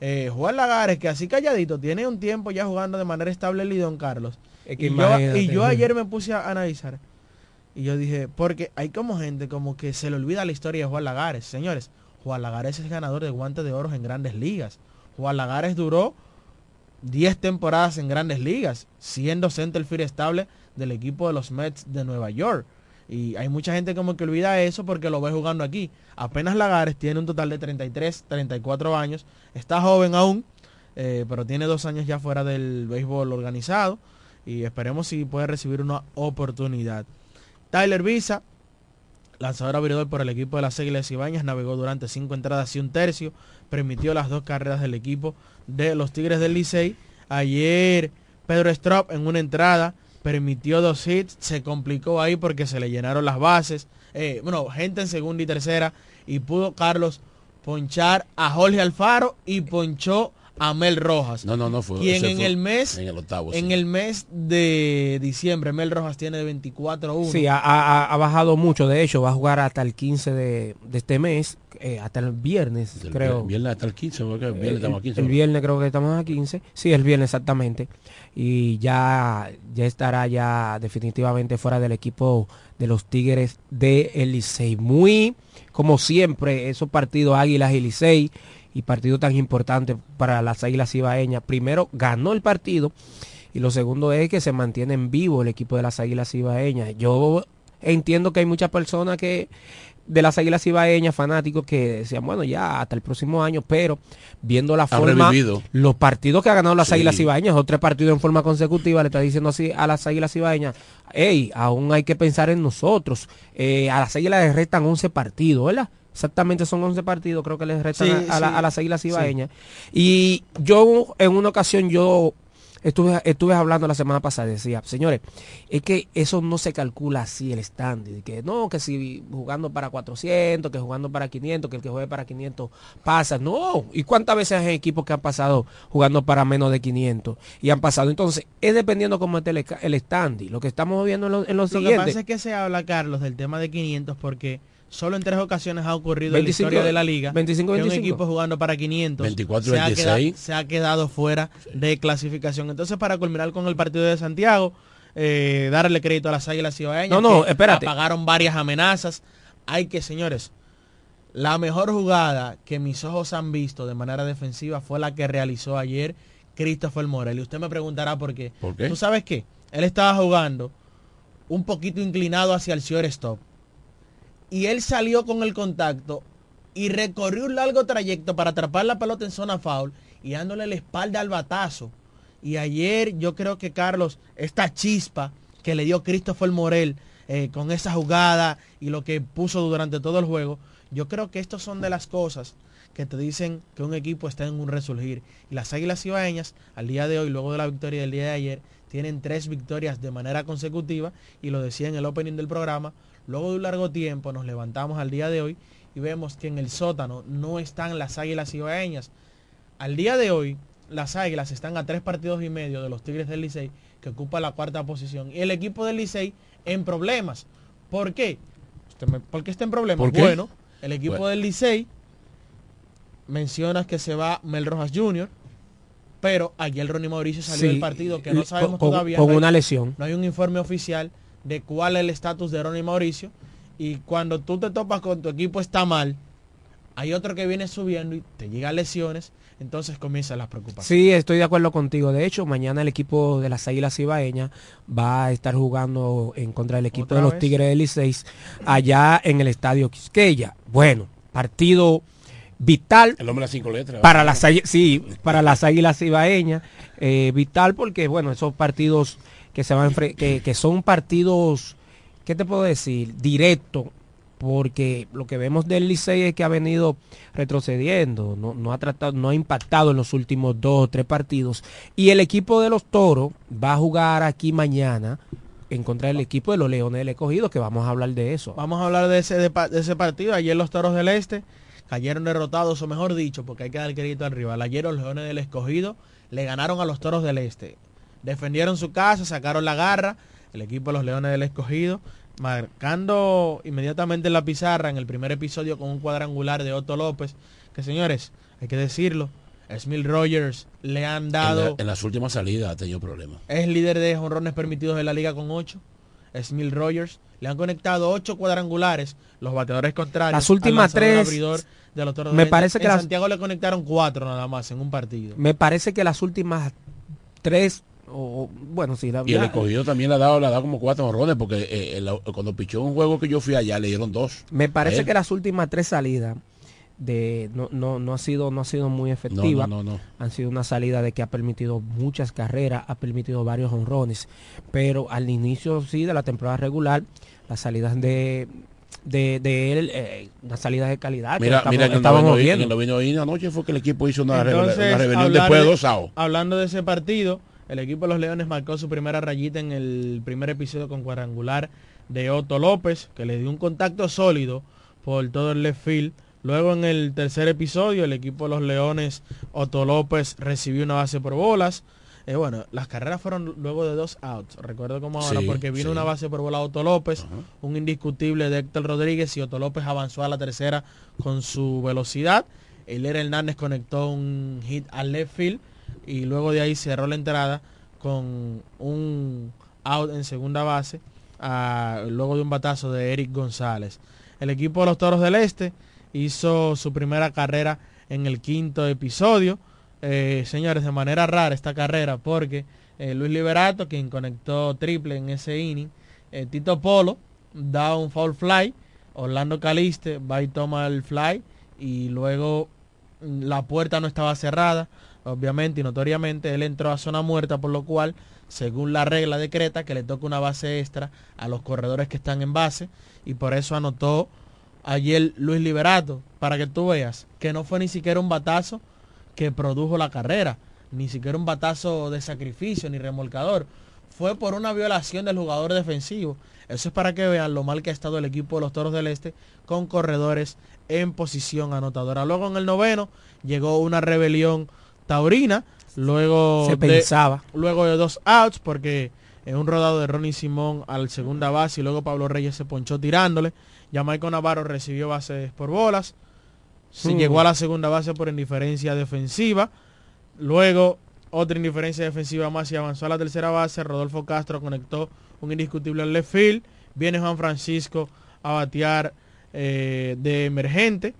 Eh, Juan Lagares, que así calladito, tiene un tiempo ya jugando de manera estable el Lidón, Carlos. Es que y, yo, imagínate. y yo ayer me puse a analizar. Y yo dije, porque hay como gente como que se le olvida la historia de Juan Lagares. Señores, Juan Lagares es ganador de guantes de oro en grandes ligas. Juan Lagares duró 10 temporadas en grandes ligas, siendo centerfield estable del equipo de los Mets de Nueva York. Y hay mucha gente como que olvida eso porque lo ve jugando aquí. Apenas Lagares tiene un total de 33, 34 años. Está joven aún, eh, pero tiene dos años ya fuera del béisbol organizado. Y esperemos si puede recibir una oportunidad. Tyler Visa, lanzador abridor por el equipo de las Águilas Ibañas, navegó durante cinco entradas y un tercio, permitió las dos carreras del equipo de los Tigres del Licey. Ayer Pedro Strop en una entrada permitió dos hits, se complicó ahí porque se le llenaron las bases. Eh, bueno, gente en segunda y tercera y pudo Carlos ponchar a Jorge Alfaro y ponchó a Mel Rojas. No, no, no fue. Quien en fue el mes En el octavo. en sí. el mes de diciembre, Mel Rojas tiene de 24-1. Sí, ha, ha- ha bajado mucho. De hecho, va a jugar hasta el 15 de, de este mes, eh, hasta el viernes, El creo. Viernes hasta el 15, porque el viernes El- estamos a 15. el viernes creo que estamos a 15. Sí, el viernes exactamente. Y ya, ya estará ya definitivamente fuera del equipo de los Tigres de el Licey. Muy, como siempre, esos partidos Águilas y Licey y partido tan importante para las Águilas Ibaeñas. Primero, ganó el partido. Y lo segundo es que se mantiene en vivo el equipo de las Águilas Ibaeñas. Yo entiendo que hay muchas personas que de las Águilas Ibaeñas, fanáticos que decían, bueno, ya hasta el próximo año, pero viendo la forma, revivido. los partidos que ha ganado las Sí. Águilas Ibaeñas, o tres partidos en forma consecutiva, le está diciendo así a las Águilas Ibaeñas, hey, aún hay que pensar en nosotros. Eh, a las Águilas les restan 11 partidos, ¿verdad? Exactamente son 11 partidos, creo que les restan Sí, a, a la- a las Águilas Sí. Ibaeñas. Y yo en una ocasión yo estuve, estuve hablando la semana pasada, decía, señores, es que eso no se calcula así el standing, que no, que si jugando para 400, que jugando para 500, que el que juegue para 500 pasa, no, ¿y cuántas veces hay equipos que han pasado jugando para menos de 500 y han pasado? Entonces, es dependiendo cómo esté el, el standing, lo que estamos viendo en, lo- en los Lo que siguientes. pasa es que se habla, Carlos, del tema de 500 porque solo en tres ocasiones ha ocurrido 25, en la historia de la liga 25, que un 25. equipo jugando para 500 24, se, ha 26. quedado, se ha quedado fuera de clasificación. Entonces, para culminar con el partido de Santiago, eh, darle crédito a las Águilas Ibaeñas. No, no, que espérate. Apagaron varias amenazas. Hay que, señores, la mejor jugada que mis ojos han visto de manera defensiva fue la que realizó ayer Christopher Morel. Y usted me preguntará por qué. ¿Por qué? ¿Tú sabes qué? Él estaba jugando un poquito inclinado hacia el shortstop. Y él salió con el contacto y recorrió un largo trayecto para atrapar la pelota en zona foul y dándole la espalda al batazo. Y ayer yo creo que Carlos, esta chispa que le dio Christopher Morel eh, con esa jugada y lo que puso durante todo el juego, yo creo que estos son de las cosas que te dicen que un equipo está en un resurgir. Y las Águilas Ibaeñas, al día de hoy, luego de la victoria del día de ayer, tienen tres victorias de manera consecutiva y lo decía en el opening del programa, luego de un largo tiempo nos levantamos al día de hoy y vemos que en el sótano no están las Águilas Ibaeñas. Al día de hoy, las Águilas están a tres partidos y medio de los Tigres del Licey, que ocupa la cuarta posición. Y el equipo del Licey en problemas. ¿Por qué? Usted me- ¿Por qué está en problemas? Bueno, el equipo Bueno. del Licey mencionas que se va Mel Rojas Jr., pero ayer Ronnie Mauricio salió Sí, del partido que no sabemos con- todavía. con no hay- una lesión. No hay un informe oficial de cuál es el estatus de Ronnie Mauricio. Y cuando tú te topas con tu equipo está mal, hay otro que viene subiendo y te llegan lesiones, entonces comienzan las preocupaciones. Sí, estoy de acuerdo contigo. De hecho, mañana el equipo de las Águilas Ibaeñas va a estar jugando en contra del equipo ¿Otra de los vez? Tigres del Liceis allá en el Estadio Quisqueya. Bueno, partido vital El hombre de las cinco letras. para las sí, para las Águilas Ibaeñas. eh, vital porque, bueno, esos partidos que se van que, que son partidos, ¿qué te puedo decir? Directo, porque lo que vemos del Licey es que ha venido retrocediendo, no, no ha tratado, no ha impactado en los últimos dos o tres partidos. Y el equipo de los toros va a jugar aquí mañana en contra del equipo de los Leones del Escogido, que vamos a hablar de eso. Vamos a hablar de ese, de ese partido. Ayer los Toros del Este cayeron derrotados, o mejor dicho, porque hay que dar crédito al rival. Ayer los Leones del Escogido le ganaron a los Toros del Este. Defendieron su casa, sacaron la garra. El equipo de los Leones del Escogido, marcando inmediatamente en la pizarra en el primer episodio con un cuadrangular de Otto López. Que señores, hay que decirlo, Smil Rogers le han En, dado... la- en las últimas salidas ha tenido problemas. Es líder de jonrones permitidos de la liga con 8. Smil Rogers. Le han conectado 8 cuadrangulares. Los bateadores contrarios. Las últimas lanzador tres, abridor de los Toros me parece que en las- Santiago le conectaron 4 nada más en un partido. Me parece que las últimas tres, o bueno, sí, la Y el ya- escogido también le ha dado, le ha dado como cuatro honrones porque eh, el- cuando pichó un juego que yo fui allá le dieron dos. Me parece que las últimas tres salidas de no, no, no ha sido no ha sido muy efectiva. No, no, no, no. Han sido una salida de que ha permitido muchas carreras, ha permitido varios honrones, pero al inicio sí de la temporada regular las salidas de de, de él, eh, unas salidas de calidad. que Mira, estamos- mira que en el estábamos noveno, anoche fue que el equipo hizo una, Entonces, rebel- una rebelión hablar después de dos. Hablando de ese partido, el equipo de los Leones marcó su primera rayita en el primer episodio con cuadrangular de Otto López, que le dio un contacto sólido por todo el left field. Luego en el tercer episodio, el equipo de los Leones, Otto López recibió una base por bolas. Eh, bueno, las carreras fueron luego de dos outs. Recuerdo como ahora, Sí, porque vino sí. una base por bola Otto López, un indiscutible de Héctor Rodríguez y Otto López avanzó a la tercera con su velocidad. Eiler Hernández conectó un hit al left field y luego de ahí cerró la entrada con un out en segunda base ah, luego de un batazo de Eric González. El equipo de los Toros del Este hizo su primera carrera en el quinto episodio. Eh, señores, de manera rara esta carrera porque eh, Luis Liberato, quien conectó triple en ese inning, eh, Tito Polo da un foul fly, Orlando Caliste va y toma el fly y luego mm, la puerta no estaba cerrada, obviamente y notoriamente él entró a zona muerta, por lo cual, según la regla decreta, que le toca una base extra a los corredores que están en base y por eso anotó ayer Luis Liberato, para que tú veas que no fue ni siquiera un batazo que produjo la carrera, ni siquiera un batazo de sacrificio ni remolcador, fue por una violación del jugador defensivo. Eso es para que vean lo mal que ha estado el equipo de los Toros del Este con corredores en posición anotadora. Luego en el noveno llegó una rebelión taurina, luego Se de- pensaba. luego de dos outs porque en un rodado de Ronnie Simón al segunda base y luego Pablo Reyes se ponchó tirándole. Jamaico Navarro recibió bases por bolas. Se Mm. llegó a la segunda base por indiferencia defensiva. Luego otra indiferencia defensiva más y avanzó a la tercera base. Rodolfo Castro conectó un indiscutible al left field. Viene Juan Francisco a batear eh, de emergente.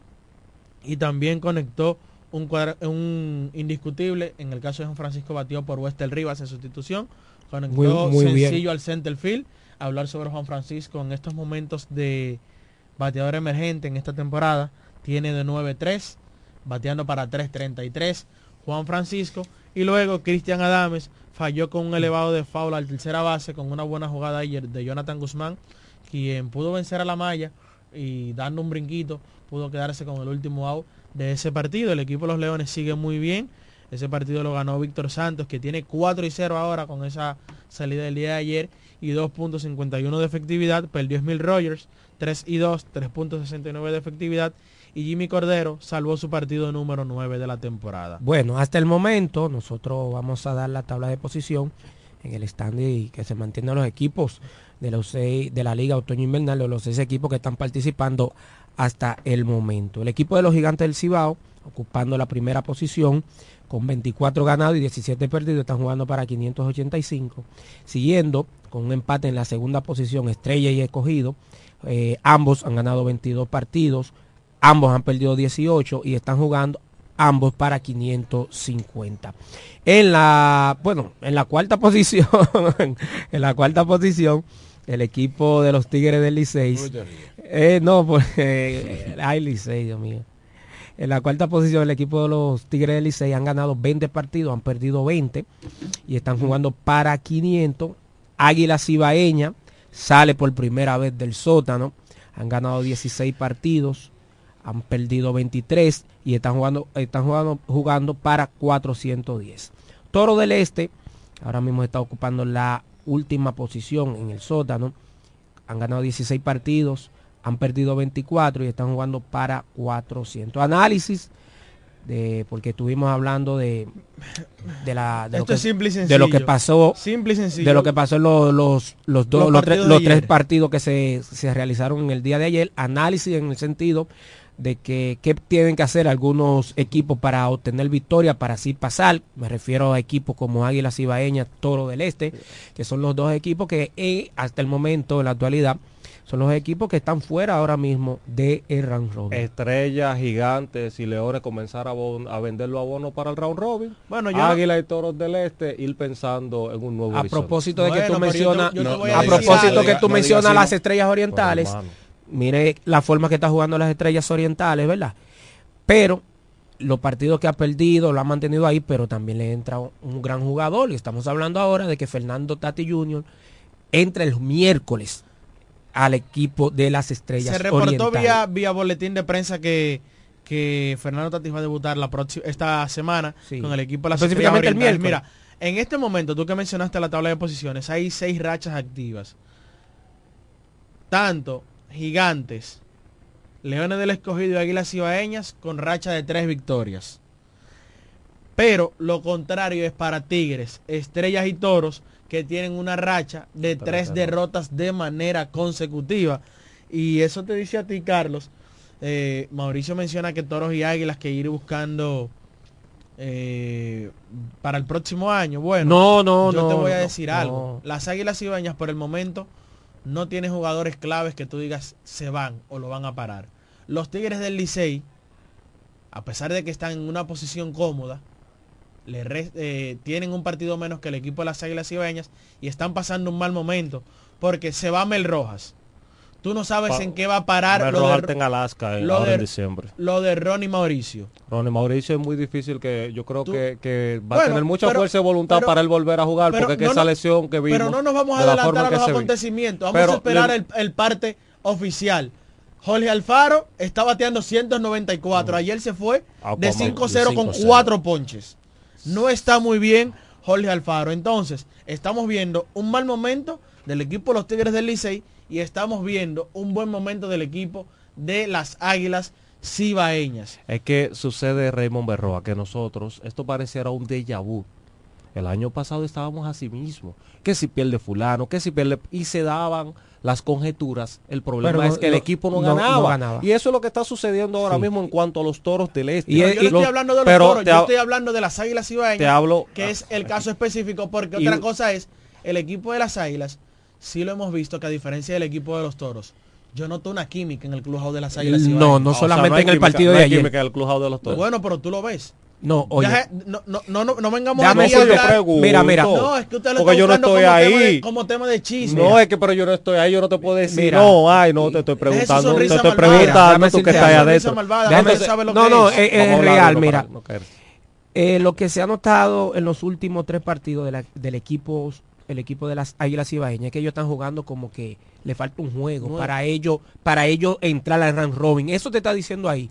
Y también conectó un, cuadra- un indiscutible. En el caso de Juan Francisco batió por Wester Rivas en sustitución. Conectó Muy- muy bien. sencillo al center field. Hablar sobre Juan Francisco en estos momentos de bateador emergente en esta temporada. Tiene de 9-3, bateando para 3-33 Juan Francisco. Y luego Cristian Adames falló con un elevado de foul al tercera base con una buena jugada ayer de Jonathan Guzmán, quien pudo vencer a la malla y dando un brinquito pudo quedarse con el último out de ese partido. El equipo de los Leones sigue muy bien. Ese partido lo ganó Víctor Santos, que tiene 4 y 0 ahora con esa salida del día de ayer y 2.51 de efectividad. Perdió Smil Rogers, 3 y 2, 3.69 de efectividad. Y Jimmy Cordero salvó su partido número 9 de la temporada. Bueno, hasta el momento nosotros vamos a dar la tabla de posición en el stand y que se mantienen los equipos de los seis, de la Liga Otoño Invernal, los seis equipos que están participando hasta el momento. El equipo de los Gigantes del Cibao, ocupando la primera posición, con 24 ganados y 17 perdidos, están jugando para 585. Siguiendo con un empate en la segunda posición, Estrella y Escogido. Eh, ambos han ganado 22 partidos. ambos han perdido 18 y están jugando ambos para 550. En la, bueno, en la cuarta posición, en la cuarta posición, el equipo de los Tigres del Licey. Eh, no, pues, eh, ay, Licey, Dios mío. En la cuarta posición, el equipo de los Tigres del Licey han ganado 20 partidos, han perdido 20 y están jugando para 500. Águila Cibaeña sale por primera vez del sótano, han ganado 16 partidos, han perdido 23 y están jugando, están jugando, jugando para 410. Toro del Este ahora mismo está ocupando la última posición en el sótano. Han ganado 16 partidos, han perdido 24 y están jugando para 400. Análisis de porque estuvimos hablando de de la de, lo que, es simple y de lo que pasó Simple y sencillo. de lo que pasó en los los los, dos- Los los, tres, tres partidos que se, se realizaron en el día de ayer análisis en el sentido de que qué tienen que hacer algunos equipos para obtener victoria para así pasar me refiero a equipos como Águilas Ibaeñas Toro del Este que son los dos equipos que eh, hasta el momento en la actualidad son los equipos que están fuera ahora mismo de el round robin. Estrellas, gigantes y leones comenzar a, bon- a venderlo a bono para el round robin. Bueno, yo- Águila y toros del este ir pensando en un nuevo A horizonte. propósito de que tú Bueno, mencionas, a, propósito que tú mencionas las estrellas orientales. Mire la forma que está jugando las estrellas orientales, ¿verdad? Pero los partidos que ha perdido lo ha mantenido ahí, pero también le entra un, gran jugador. Y estamos hablando ahora de que Fernando Tati Jr. entra el miércoles al equipo de las estrellas Se reportó orientales. vía, vía boletín de prensa que, que Fernando Tatis va a debutar la próxima esta semana Sí. con el equipo de las Específicamente el Estrellas miércoles. Orientales. Mira, en este momento, tú que mencionaste la tabla de posiciones, hay seis rachas activas. Tanto Gigantes, Leones del Escogido y Águilas Cibaeñas con racha de tres victorias. Pero lo contrario es para Tigres, Estrellas y Toros que tienen una racha de tres derrotas de manera consecutiva. Y eso te dice a ti, Carlos. eh, Mauricio menciona que Toros y Águilas que ir buscando eh, para el próximo año. Bueno, No, no, yo te no, voy a decir no. algo. Las Águilas Cibaeñas por el momento no tienen jugadores claves que tú digas se van o lo van a parar. Los Tigres del Licey, a pesar de que están en una posición cómoda, eh, tienen un partido menos que el equipo de las Águilas Cibaeñas y están pasando un mal momento porque se va Mel Rojas. Tú no sabes Pa- en qué va a parar lo de, en Alaska en- lo ahora de- en diciembre. lo de Ronnie Mauricio. Ronnie Mauricio es muy difícil que yo creo que, que va a tener mucha pero- fuerza y voluntad pero- para él volver a jugar pero porque que no esa lesión que vimos Pero no nos vamos a de la adelantar a los acontecimientos. Vamos Pero a esperar le- el, el parte oficial. Jorge Alfaro está bateando 194. Ayer se fue Ah, de como- 5-0 con 5-0. 4 ponches. No está muy bien Jorge Alfaro. Entonces, estamos viendo un mal momento del equipo de los Tigres del Licey y estamos viendo un buen momento del equipo de las Águilas Cibaeñas. Es que sucede Raymond Berroa que nosotros, esto pareciera un déjà vu. El año pasado estábamos así mismo. Que si pierde fulano, que si pierde... Y se daban las conjeturas. El problema Pero es que el equipo no, no- no ganaba. Y eso es lo que está sucediendo ahora Sí. mismo en cuanto a los toros del este. Y yo no Los- estoy hablando de los pero toros, yo ha- estoy hablando de las águilas cibaeñas, Te hablo- que es el caso específico, porque Y- otra cosa es, el equipo de las águilas, sí lo hemos visto que a diferencia del equipo de los toros, yo noto una química en el clubhouse de las águilas No, cibaeñas. no O sea, solamente en el química- partido no de ayer. química en el clubhouse de los toros. Bueno, pero tú lo ves. No, oye. Deja- no, no, no, no, no vengamos a. Mira, mira. No, es que usted lo Porque está yo no estoy como tema ahí. de- como tema de chisme. No, es que pero yo no estoy ahí, yo no te puedo decir. Mira. no, ay, no, te estoy preguntando, te estoy preguntando tú que estás adentro. no, no, es. es, a hablar real, mira. Eh, lo que se ha notado en los últimos tres partidos de la- del equipo el equipo de las Águilas Ibaeñas que ellos están jugando como que le falta un juego para ellos para ellos entrar al round robin. Eso te está diciendo ahí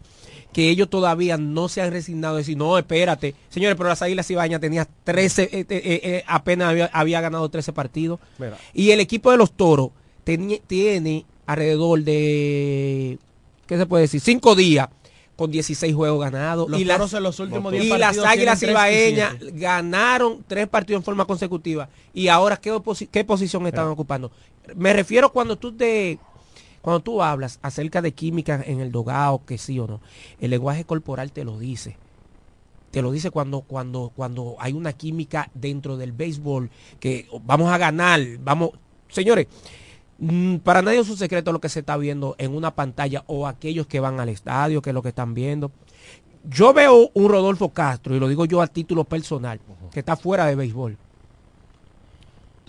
que ellos todavía no se han resignado a decir, no, espérate, señores, pero las Águilas Ibaeñas tenía 13, eh, eh, eh, apenas había, había ganado 13 partidos. Mira. Y el equipo de los Toros tiene alrededor de, ¿qué se puede decir? Cinco días con 16 juegos ganados. Los y las, en los últimos y 10 las partidos Águilas y Ibaeñas ganaron tres partidos en forma consecutiva. Y ahora, ¿qué, posición están ocupando? Me refiero cuando tú te... Cuando tú hablas acerca de química en el dogado, que sí o no, el lenguaje corporal te lo dice. Te lo dice cuando, cuando, cuando hay una química dentro del béisbol, que vamos a ganar, vamos, señores, Para nadie es un secreto lo que se está viendo en una pantalla o aquellos que van al estadio, que es lo que están viendo. Yo veo un Rodolfo Castro, y lo digo yo a título personal, que está fuera de béisbol.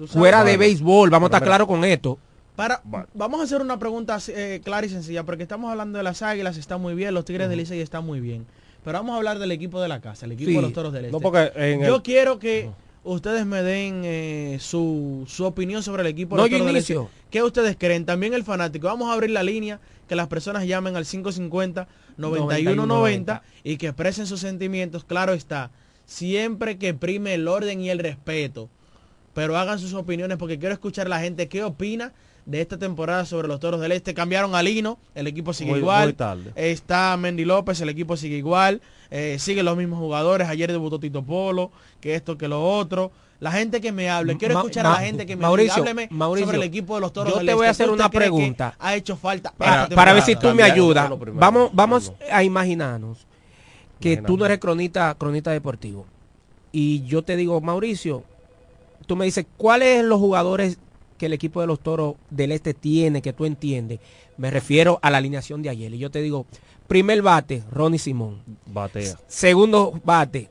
Fuera de béisbol, vamos a pero estar claros con esto. Para, vamos a hacer una pregunta eh, clara y sencilla, porque estamos hablando de las águilas, está muy bien, los tigres del Licey están muy bien. Pero vamos a hablar del equipo de la casa, el equipo Sí. de los toros del No, este. porque en Yo el- quiero que ustedes me den eh, su, su opinión sobre el equipo No, yo inicio. ¿Qué ustedes creen? También el fanático. Vamos a abrir la línea, que las personas llamen al 550 9190 y que expresen sus sentimientos. Claro está, siempre que prime el orden y el respeto pero hagan sus opiniones porque quiero escuchar a la gente qué opina de esta temporada sobre los Toros del Este. Cambiaron a Lino, el equipo sigue Muy- igual. muy tarde. Está Mendy López, el equipo sigue igual. Eh, siguen los mismos jugadores. Ayer debutó Tito Polo, que esto, que lo otro. La gente que me hable, quiero Ma- escuchar a la gente que me Mauricio, Mauricio, sobre el equipo de los Toros yo del te voy a Este. hacer ¿Qué una pregunta. Ha hecho falta. Para, ver si tú me ayudas. Vamos, vamos a imaginarnos que Imagínate. tú no eres cronista, cronista deportivo. Y yo te digo, Mauricio, tú me dices, ¿cuáles son los jugadores que el equipo de los toros del este tiene que tú entiendes? Me refiero a la alineación de ayer. Y yo te digo, primer bate, Ronnie Simón. Batea. Segundo bate.